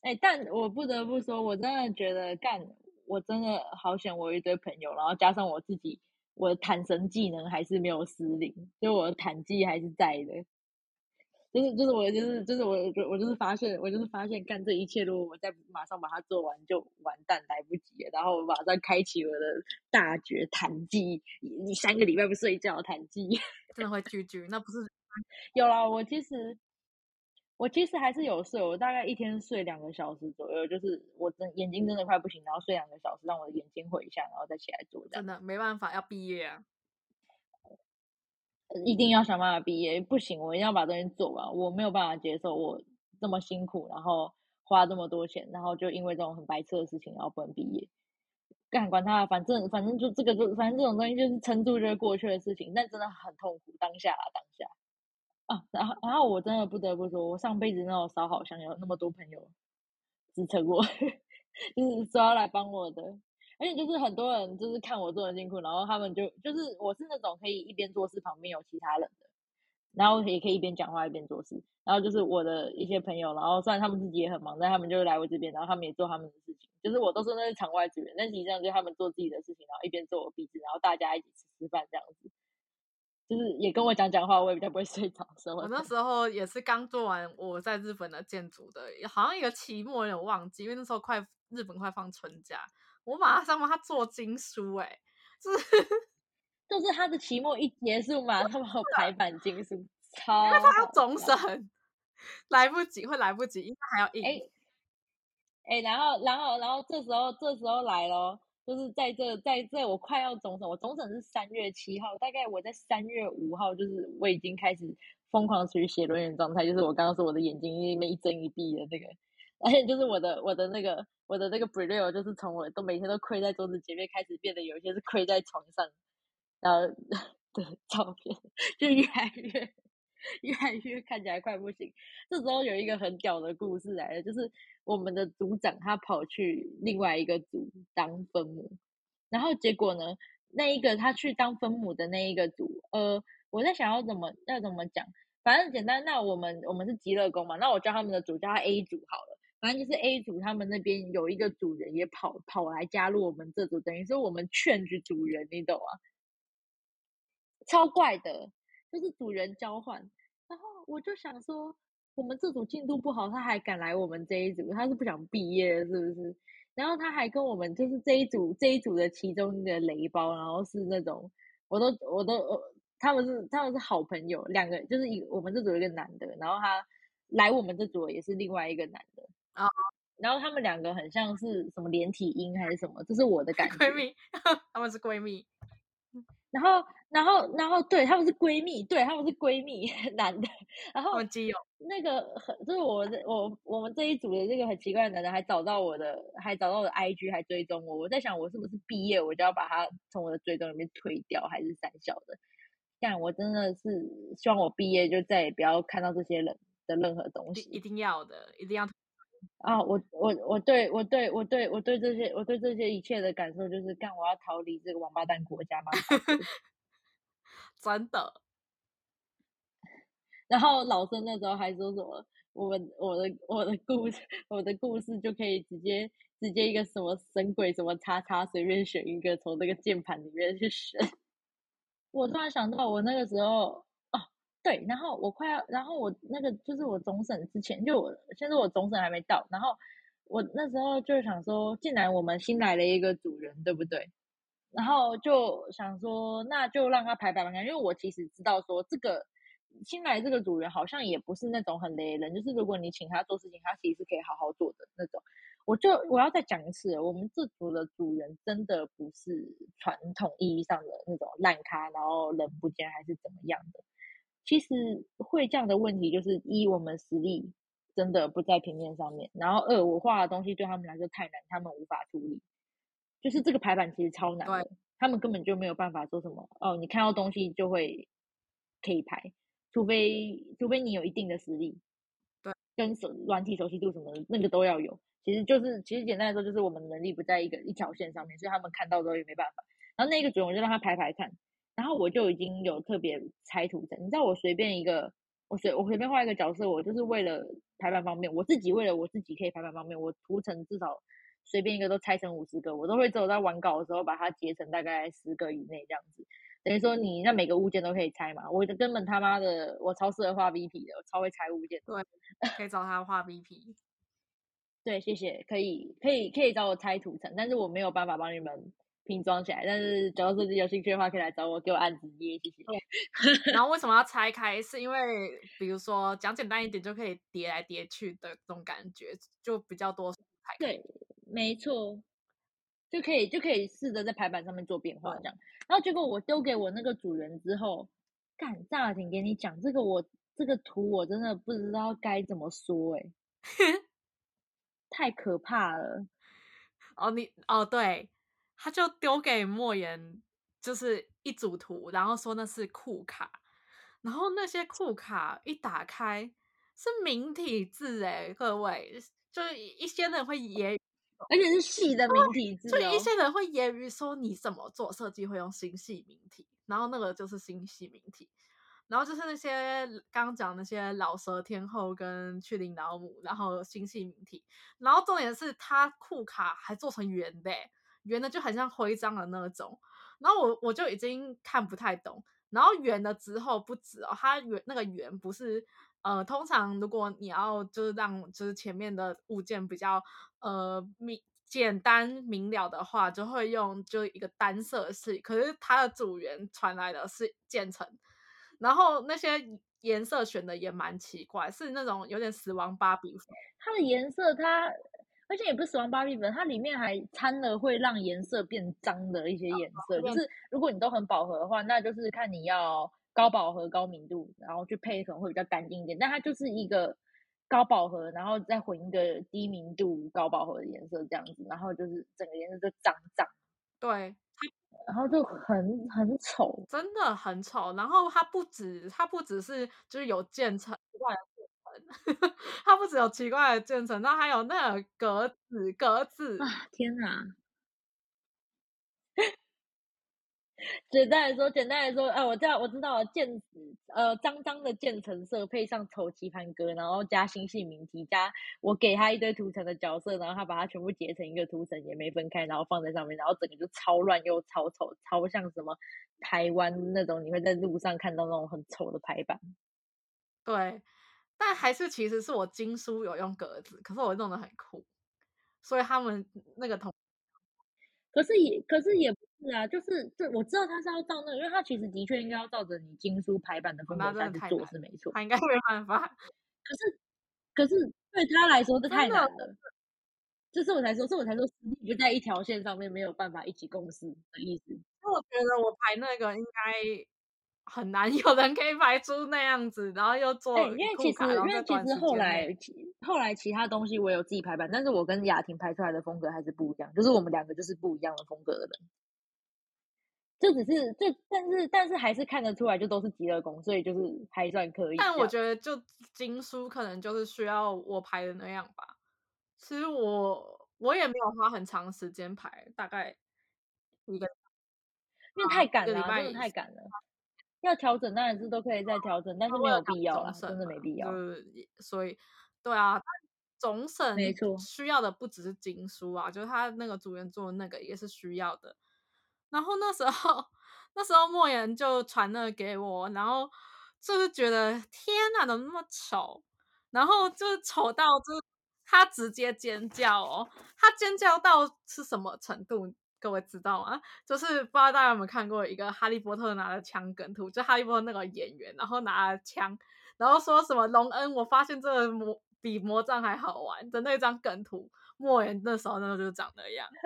哎，但我不得不说，我真的觉得干，我真的好想，我有一堆朋友，然后加上我自己，我的坦神技能还是没有失灵，就我的坦技还是在的。就是就是我就是就是我我就是发现我就是发现干这一切，如果我再马上把它做完，就完蛋，来不及了。然后我马上开启我的大绝弹技，你三个礼拜不睡觉弹技，真的会拒绝？那不是有啦，我其实。我其实还是有睡，我大概一天睡两个小时左右，就是我真眼睛真的快不行，然后睡两个小时，让我的眼睛回一下，然后再起来做。真的没办法，要毕业啊，一定要想办法毕业，不行，我一定要把东西做完，我没有办法接受我这么辛苦，然后花这么多钱，然后就因为这种很白痴的事情，然后不能毕业。干管他，反正反正就这个就反正这种东西就是撑住就是过去的事情，但真的很痛苦，当下啊当下。啊然后，然后我真的不得不说，我上辈子那种烧好香，有那么多朋友支撑我，[LAUGHS] 就是说要来帮我的，而且就是很多人就是看我做的辛苦，然后他们就就是我是那种可以一边做事旁边有其他人的，然后也可以一边讲话一边做事，然后就是我的一些朋友，然后虽然他们自己也很忙，但他们就来我这边，然后他们也做他们的事情，就是我都是那些场外资源，但实际上就他们做自己的事情，然后一边做我壁纸，然后大家一起吃吃饭这样子。就是也跟我讲讲话，我也比较不会睡着。我那时候也是刚做完我在日本的建筑的，好像一个期末有点忘记，因为那时候快日本快放春假，我马上帮他做经书，哎，就是就是他的期末一结束嘛，他们排版经书，超，因为他要总审，来不及会来不及，因为还要印。哎，哎，然后然后然后这时候这时候来咯。就是在这，在这我快要总审，我总审是三月七号，大概我在三月五号，就是我已经开始疯狂处于写轮眼状态，就是我刚刚说我的眼睛里面一睁一闭的那个，而且就是我的我的那个我的那个 BRILL 就是从我都每天都跪在桌子前面开始变得有一些是跪在床上，然后的照片就越来越越来越看起来快不行。这时候有一个很屌的故事来了，就是。我们的组长他跑去另外一个组当分母，然后结果呢，那一个他去当分母的那一个组，呃，我在想要怎么要怎么讲，反正简单，那我们我们是极乐宫嘛，那我叫他们的组叫他 A 组好了，反正就是 A 组他们那边有一个主人也跑跑来加入我们这组，等于说我们劝举主人，你懂啊？超怪的，就是主人交换，然后我就想说。我们这组进度不好，他还敢来我们这一组？他是不想毕业是不是？然后他还跟我们就是这一组这一组的其中一个雷包，然后是那种我都我都他们是他们是好朋友，两个就是一我们这组一个男的，然后他来我们这组也是另外一个男的啊，然后他们两个很像是什么连体婴还是什么，这是我的感觉。闺蜜，[LAUGHS] 他们是闺蜜。然后，然后，然后，对，他们是闺蜜，对，他们是闺蜜，[LAUGHS] 男的。然后基友，那个很，就是我的我我们这一组的这个很奇怪的男的，还找到我的，还找到我的 IG，还追踪我。我在想，我是不是毕业我就要把他从我的追踪里面推掉，还是三小的？但我真的是希望我毕业就再也不要看到这些人的任何东西。一定要的，一定要。啊，我我我对我对我对我对这些我对这些一切的感受就是，干我要逃离这个王八蛋国家吗？[LAUGHS] 真的。[LAUGHS] 然后老生那时候还说什么，我们我的我的故事我的故事就可以直接直接一个什么神鬼什么叉叉，随便选一个从那个键盘里面去选。[LAUGHS] 我突然想到，我那个时候。对，然后我快要，然后我那个就是我总审之前，就我现在我总审还没到，然后我那时候就想说，既然我们新来了一个主人，对不对？然后就想说，那就让他排排看，因为我其实知道说，这个新来这个主人好像也不是那种很雷人，就是如果你请他做事情，他其实是可以好好做的那种。我就我要再讲一次，我们这组的主人真的不是传统意义上的那种烂咖，然后人不见还是怎么样的。其实会这样的问题，就是一我们实力真的不在平面上面，然后二我画的东西对他们来说太难，他们无法处理。就是这个排版其实超难的，他们根本就没有办法说什么哦，你看到东西就会可以排，除非除非你有一定的实力，对，跟手软体熟悉度什么的那个都要有。其实就是其实简单来说，就是我们能力不在一个一条线上面，所以他们看到之后也没办法。然后那个主我就让他排排看。然后我就已经有特别拆图层，你知道我随便一个，我随我随便画一个角色，我就是为了排版方便，我自己为了我自己可以排版方便，我图层至少随便一个都拆成五十个，我都会只有在完稿的时候把它截成大概十个以内这样子。等于说你那每个物件都可以拆嘛，我的根本他妈的我超适合画 VP 的，我超会拆物件。对，可以找他画 VP。对，谢谢，可以可以可以找我拆图层，但是我没有办法帮你们。拼装起来，但是假如说有兴趣的话，可以来找我，给我案子接，谢谢。[LAUGHS] 然后为什么要拆开？是因为比如说讲简单一点，就可以叠来叠去的这种感觉，就比较多。对，没错，就可以就可以试着在排版上面做变化这样。然后结果我丢给我那个主人之后，干大婷给你讲这个，我这个图我真的不知道该怎么说，哎，[LAUGHS] 太可怕了。哦，你哦对。他就丢给莫言，就是一组图，然后说那是库卡，然后那些库卡一打开是明体字哎，各位，就是一些人会揶揄，而且是细的明体字，所以一些人会揶揄说你怎么做设计会用星系明体，然后那个就是星系明体，然后就是那些刚刚讲那些老蛇天后跟去领老母，然后星系名体，然后重点是他库卡还做成圆的。圆的就很像徽章的那种，然后我我就已经看不太懂。然后圆的之后不止哦，它圆那个圆不是呃，通常如果你要就是让就是前面的物件比较呃明简单明了的话，就会用就一个单色系。可是它的主圆传来的是渐层，然后那些颜色选的也蛮奇怪，是那种有点死亡芭比粉。它的颜色它。而且也不是死亡芭比粉，它里面还掺了会让颜色变脏的一些颜色。就是如果你都很饱和的话，那就是看你要高饱和高明度，然后去配可能会比较干净一点。但它就是一个高饱和，然后再混一个低明度高饱和的颜色这样子，然后就是整个颜色就脏脏。对，然后就很很丑，真的很丑。然后它不止，它不只是就是有渐层。[LAUGHS] 它不只有奇怪的渐层，那还有那个格子格子啊！天哪！[LAUGHS] 简单来说，简单来说，哎，我知道，我知道了，渐呃，脏脏的渐层色配上丑棋盘格，然后加星系名题，加我给他一堆图层的角色，然后他把它全部截成一个图层，也没分开，然后放在上面，然后整个就超乱又超丑，超像什么台湾那种你会在路上看到那种很丑的排版。对。但还是其实是我经书有用格子，可是我弄得很酷，所以他们那个同，可是也可是也不是啊，就是这我知道他是要照那个，因为他其实的确应该要照着你经书排版的风格去做是没错，他应该没办法。[LAUGHS] 可是可是对他来说这太难了。就是我才说，是我才说实力不在一条线上面，没有办法一起共事的意思。那我觉得我排那个应该很难 [LAUGHS] 有人可以排出那样子，然后又做哎、因为其实因为其实后来其后来其他东西我有自己排版，但是我跟雅婷排出来的风格还是不一样，就是我们两个就是不一样的风格的人。这只是这，但是但是还是看得出来，就都是极乐宫，所以就是还算可以。但我觉得就经书可能就是需要我排的那样吧。其实我我也没有花很长时间排，大概一个因为太赶了、真的太赶了。要调整当然是都可以再调整，但是没有必要了，真的没必要。就是所以对啊，总审没错需要的不只是经书啊，就是他那个组员做的那个也是需要的。然后那时候 [LAUGHS] 那时候莫言就传了给我，然后就是觉得天哪，怎么那么丑？然后就是丑到就是他直接尖叫哦，他尖叫到是什么程度？各位知道吗？就是不知道大家有没有看过一个哈利波特拿的枪梗图，就哈利波特那个演员，然后拿着枪，然后说什么隆恩，我发现这个魔比魔杖还好玩的那张梗图，莫言那时候那个就是长那样。[LAUGHS]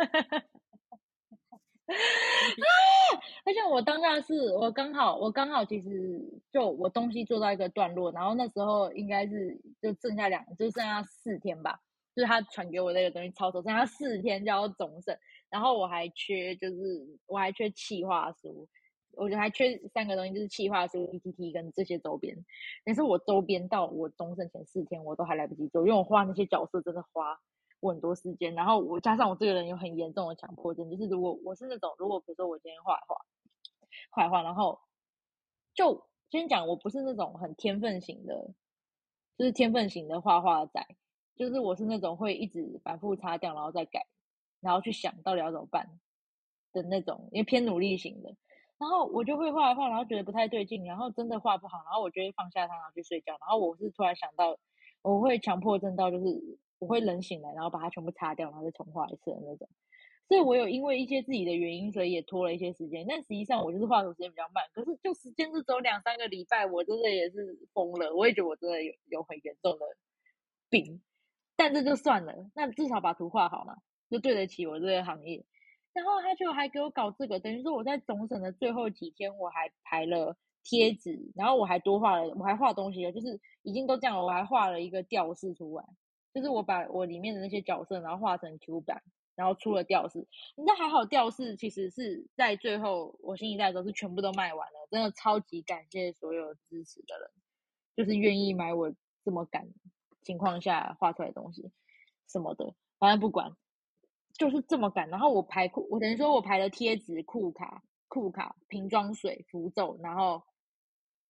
而且我当下是我刚好我刚好其实就我东西做到一个段落，然后那时候应该是就剩下两就剩下四天吧，就是他传给我那个东西抄手，剩下四天就要总审，然后我还缺就是我还缺企划书，我觉得还缺三个东西，就是企划书、PPT 跟这些周边，但是我周边到我终审前四天我都还来不及做，因为我画那些角色真的花。我很多时间，然后我加上我这个人有很严重的强迫症，就是如果我是那种，如果比如说我今天画画，画一画，然后就先讲，我不是那种很天分型的，就是天分型的画画仔，就是我是那种会一直反复擦掉，然后再改，然后去想到底要怎么办的那种，因为偏努力型的。然后我就会画一画，然后觉得不太对劲，然后真的画不好，然后我就会放下它，然后去睡觉。然后我是突然想到，我会强迫症到就是我会冷醒来，然后把它全部擦掉，然后再重画一次的那种。所以我有因为一些自己的原因，所以也拖了一些时间。但实际上我就是画图时间比较慢，可是就时间是走两三个礼拜，我真的也是疯了。我也觉得我真的有有很严重的病，但这就算了，那至少把图画好嘛，就对得起我这个行业。然后他就还给我搞这个，等于说我在总审的最后几天，我还排了贴纸，然后我还多画了，我还画东西了，就是已经都这样了，我还画了一个吊饰出来，就是我把我里面的那些角色，然后画成 Q 版，然后出了吊饰。那还好，吊饰其实是在最后我新一代的时候是全部都卖完了，真的超级感谢所有支持的人，就是愿意买我这么赶情况下画出来的东西什么的，反正不管。就是这么赶，然后我排库，我等于说我排了贴纸、库卡、库卡、瓶装水、符咒，然后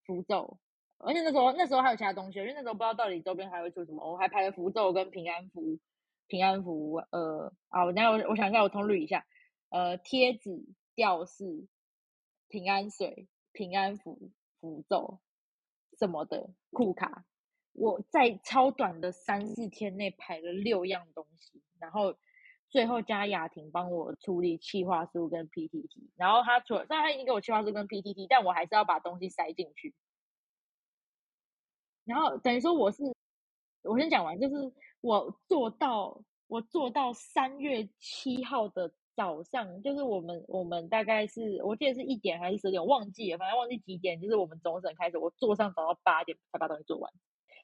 符咒，而且那时候那时候还有其他东西，因为那时候不知道到底周边还会出什么，我还排了符咒跟平安符、平安符，呃，啊，我等下我我想一下，我通捋一下，呃，贴纸、吊饰、平安水、平安符、符咒什么的库卡，我在超短的三四天内排了六样东西，然后。最后加雅婷帮我处理企划书跟 PPT，然后他除了，但他已经给我企划书跟 PPT，但我还是要把东西塞进去。然后等于说我是，我先讲完，就是我做到我做到三月七号的早上，就是我们我们大概是我记得是一点还是十点，忘记了，反正忘记几点，就是我们总审开始，我坐上早到八点才把东西做完。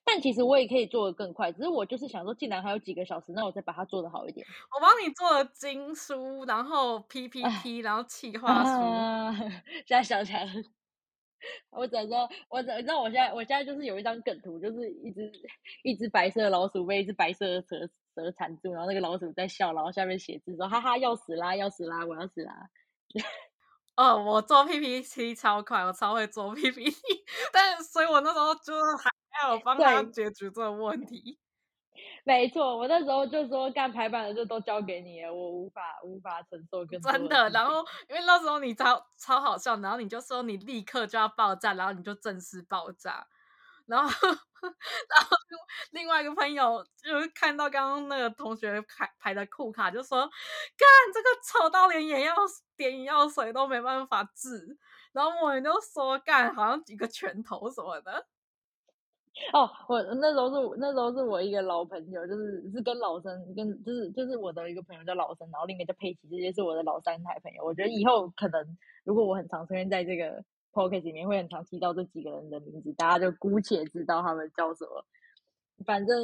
但其实我也可以做的更快，只是我就是想说，既然还有几个小时，那我再把它做的好一点。我帮你做了经书，然后 PPT，然后企划书。啊，现在想起来了，我只能说，我只你知道，我现在我现在就是有一张梗图，就是一只一只白色的老鼠被一只白色的蛇蛇缠住，然后那个老鼠在笑，然后下面写字说：“哈哈，要死啦，要死啦，我要死啦。[LAUGHS] ”哦，我做 PPT 超快，我超会做 PPT，但所以，我那时候就还还有帮他解决这个问题。[LAUGHS] 没错，我那时候就说干排版的就都交给你了，我无法无法承受更真的。然后因为那时候你超超好笑，然后你就说你立刻就要爆炸，然后你就正式爆炸。然后，[LAUGHS] 然后另外一个朋友就是看到刚刚那个同学排排的酷卡，就说：“干这个丑到连眼药点眼药水都没办法治。”然后我就说：“干好像几个拳头什么的。” [LAUGHS] 哦，我那时候是那时候是我一个老朋友，就是是跟老生跟就是就是我的一个朋友叫老生，然后另一个叫佩奇，这些是我的老三台朋友。我觉得以后可能如果我很常出现在这个 p o c a s t 里面，会很常提到这几个人的名字，大家就姑且知道他们叫什么。反正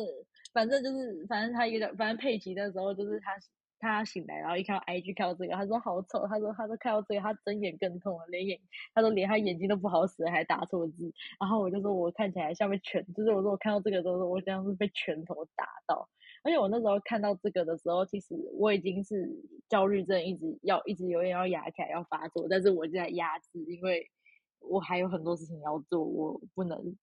反正就是反正他一个叫反正佩奇那时候就是他。他醒来，然后一看到 IG 看到这个，他说好丑。他说他说看到这个，他睁眼更痛了，连眼他说连他眼睛都不好使，还打错字。然后我就说我看起来像被拳，就是我说我看到这个时候，我像是被拳头打到。而且我那时候看到这个的时候，其实我已经是焦虑症，一直要一直有点要压起来要发作，但是我就在压制，因为我还有很多事情要做，我不能。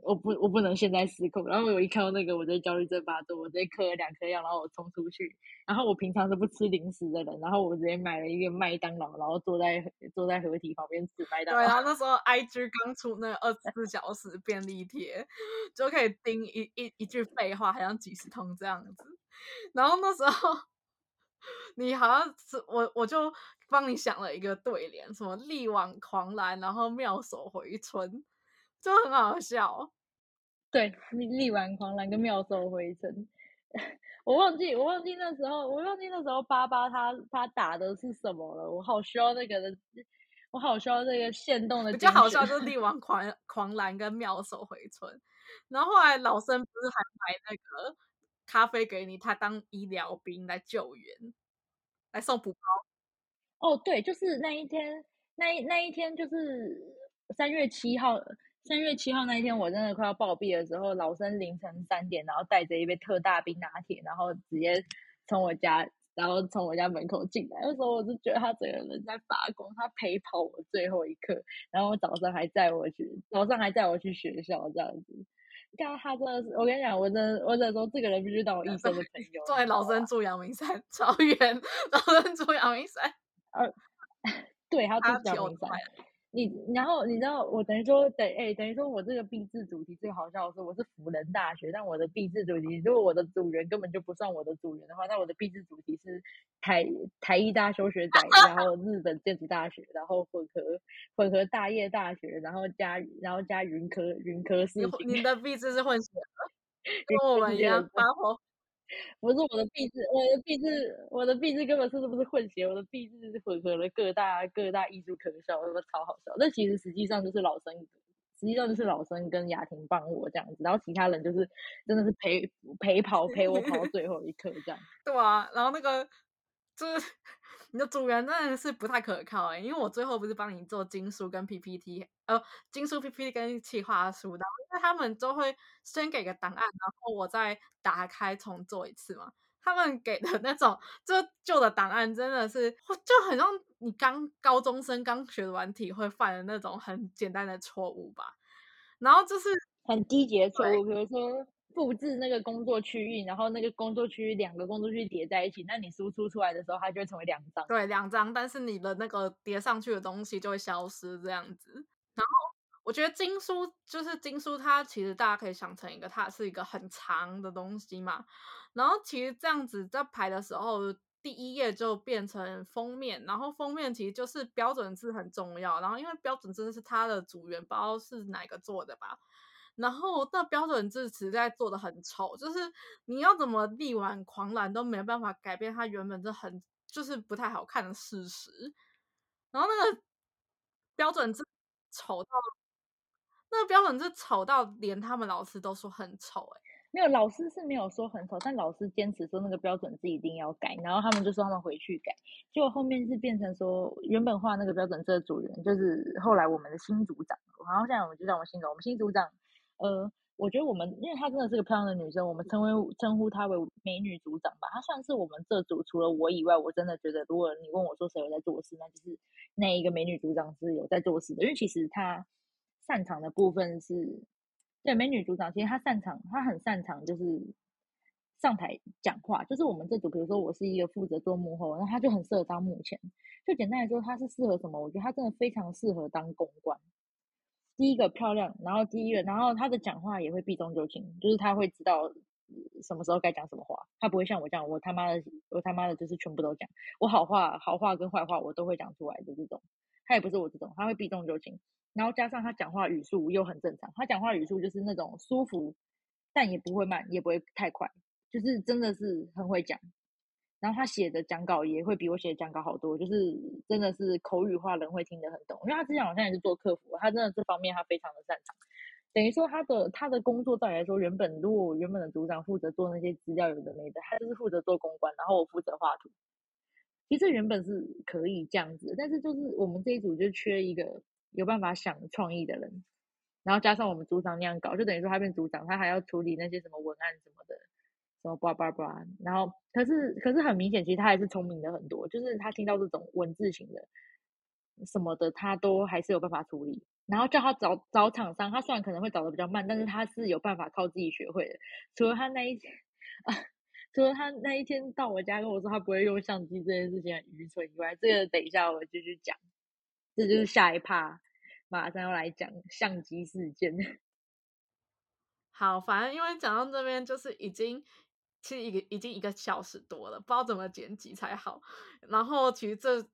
我不，我不能现在失控。然后我一看到那个，我就焦虑症发作，我直接嗑了两颗药，然后我冲出去。然后我平常是不吃零食的人，然后我直接买了一个麦当劳，然后坐在坐在合体旁边吃麦当劳。对，然后那时候 IG 刚出那二十四小时便利贴，就可以盯一一一句废话，好像几十通这样子。然后那时候你好像是我，我就帮你想了一个对联，什么力挽狂澜，然后妙手回春。就很好笑，对，力力挽狂澜跟妙手回春，[LAUGHS] 我忘记我忘记那时候我忘记那时候八八他他打的是什么了，我好需要那个的，我好需要那个线动的，比较好笑就是力挽狂狂澜跟妙手回春，然后后来老生不是还买那个咖啡给你，他当医疗兵来救援，来送补包。哦，对，就是那一天，那一那一天就是三月七号。三月七号那一天，我真的快要暴毙的时候，老生凌晨三点，然后带着一杯特大冰拿铁，然后直接从我家，然后从我家门口进来。那时候我就觉得他整个人在发光，他陪跑我最后一刻，然后早上还载我去，早上还载我去学校这样子。看到他真的是，我跟你讲，我真的，我只说这个人必须当我一生的朋友。作为老生住阳明山，超远，老生住阳明山，[LAUGHS] 呃，[LAUGHS] 对，他住阳明山。你然后你知道我等于说等哎等于说我这个毕制主题最好笑的是我是辅仁大学，但我的毕制主题如果我的组员根本就不算我的组员的话，那我的毕制主题是台台艺大休学仔，然后日本建筑大学，然后混合混合大业大学，然后加然后加云科云科四。你的毕制是混血，[LAUGHS] 跟我们一样发火。不是我的币制，我的币制，我的币制根本是不是混血，我的币制是混合了各大各大艺术科校，他妈超好笑。那其实实际上就是老生，实际上就是老生跟雅婷帮我这样子，然后其他人就是真的是陪陪跑陪我跑到最后一刻这样。[LAUGHS] 对啊，然后那个就是 [LAUGHS] 你的组员真的是不太可靠哎，因为我最后不是帮你做经书跟 PPT，呃，经书 PPT 跟企划书的。那他们都会先给个档案，然后我再打开重做一次嘛。他们给的那种就旧的档案，真的是就很像你刚高中生刚学完体会犯的那种很简单的错误吧。然后就是很低级的错误，比如说复制那个工作区域，然后那个工作区域两个工作区叠在一起，那你输出出来的时候，它就会成为两张。对，两张，但是你的那个叠上去的东西就会消失这样子。然后。我觉得经书就是经书，它其实大家可以想成一个，它是一个很长的东西嘛。然后其实这样子在排的时候，第一页就变成封面，然后封面其实就是标准字很重要。然后因为标准字是它的主原包是哪个做的吧，然后那标准字实在做的很丑，就是你要怎么力挽狂澜都没办法改变它原本这很就是不太好看的事实。然后那个标准字丑到。那个标准字丑到连他们老师都说很丑，哎，没有老师是没有说很丑，但老师坚持说那个标准字一定要改，然后他们就说他们回去改，结果后面是变成说原本画那个标准字的主人就是后来我们的新组长，然后现在我们就叫我们新组，我们新组长，呃，我觉得我们因为她真的是个漂亮的女生，我们称为称呼她为美女组长吧，她算是我们这组除了我以外，我真的觉得如果你问我说谁有在做事，那就是那一个美女组长是有在做事的，因为其实她。擅长的部分是，对美女组长，其实她擅长，她很擅长就是上台讲话。就是我们这组，比如说我是一个负责做幕后，那她就很适合当幕前。就简单来说，她是适合什么？我觉得她真的非常适合当公关。第一个漂亮，然后第一个，然后他的讲话也会避重就轻，就是他会知道什么时候该讲什么话。他不会像我这样，我他妈的，我他妈的就是全部都讲，我好话、好话跟坏话我都会讲出来的这种。他也不是我这种，他会避重就轻。然后加上他讲话语速又很正常，他讲话语速就是那种舒服，但也不会慢，也不会太快，就是真的是很会讲。然后他写的讲稿也会比我写的讲稿好多，就是真的是口语化，人会听得很懂。因为他之前好像也是做客服，他真的这方面他非常的擅长。等于说他的他的工作照理来说，原本如果原本的组长负责做那些资料有的没的，他就是负责做公关，然后我负责画图。其实原本是可以这样子，但是就是我们这一组就缺一个有办法想创意的人，然后加上我们组长那样搞，就等于说他变组长，他还要处理那些什么文案什么的。什么叭叭叭，然后可是可是很明显，其实他还是聪明的很多，就是他听到这种文字型的什么的，他都还是有办法处理。然后叫他找找厂商，他虽然可能会找的比较慢，但是他是有办法靠自己学会的。除了他那一天啊，除了他那一天到我家跟我说他不会用相机这件事情很愚蠢以外，这个等一下我继续讲，这就是下一趴，马上要来讲相机事件。[LAUGHS] 好，反正因为讲到这边就是已经。其实一个已经一个小时多了，不知道怎么剪辑才好。然后其实这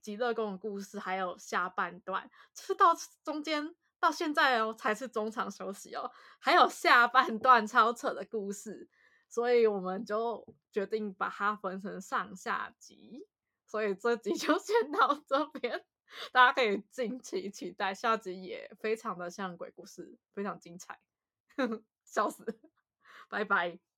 极乐宫的故事还有下半段，就是到中间到现在哦才是中场休息哦，还有下半段超扯的故事，所以我们就决定把它分成上下集。所以这集就先到这边，[LAUGHS] 大家可以敬请期待下集，也非常的像鬼故事，非常精彩，[LAUGHS] 笑死，拜拜。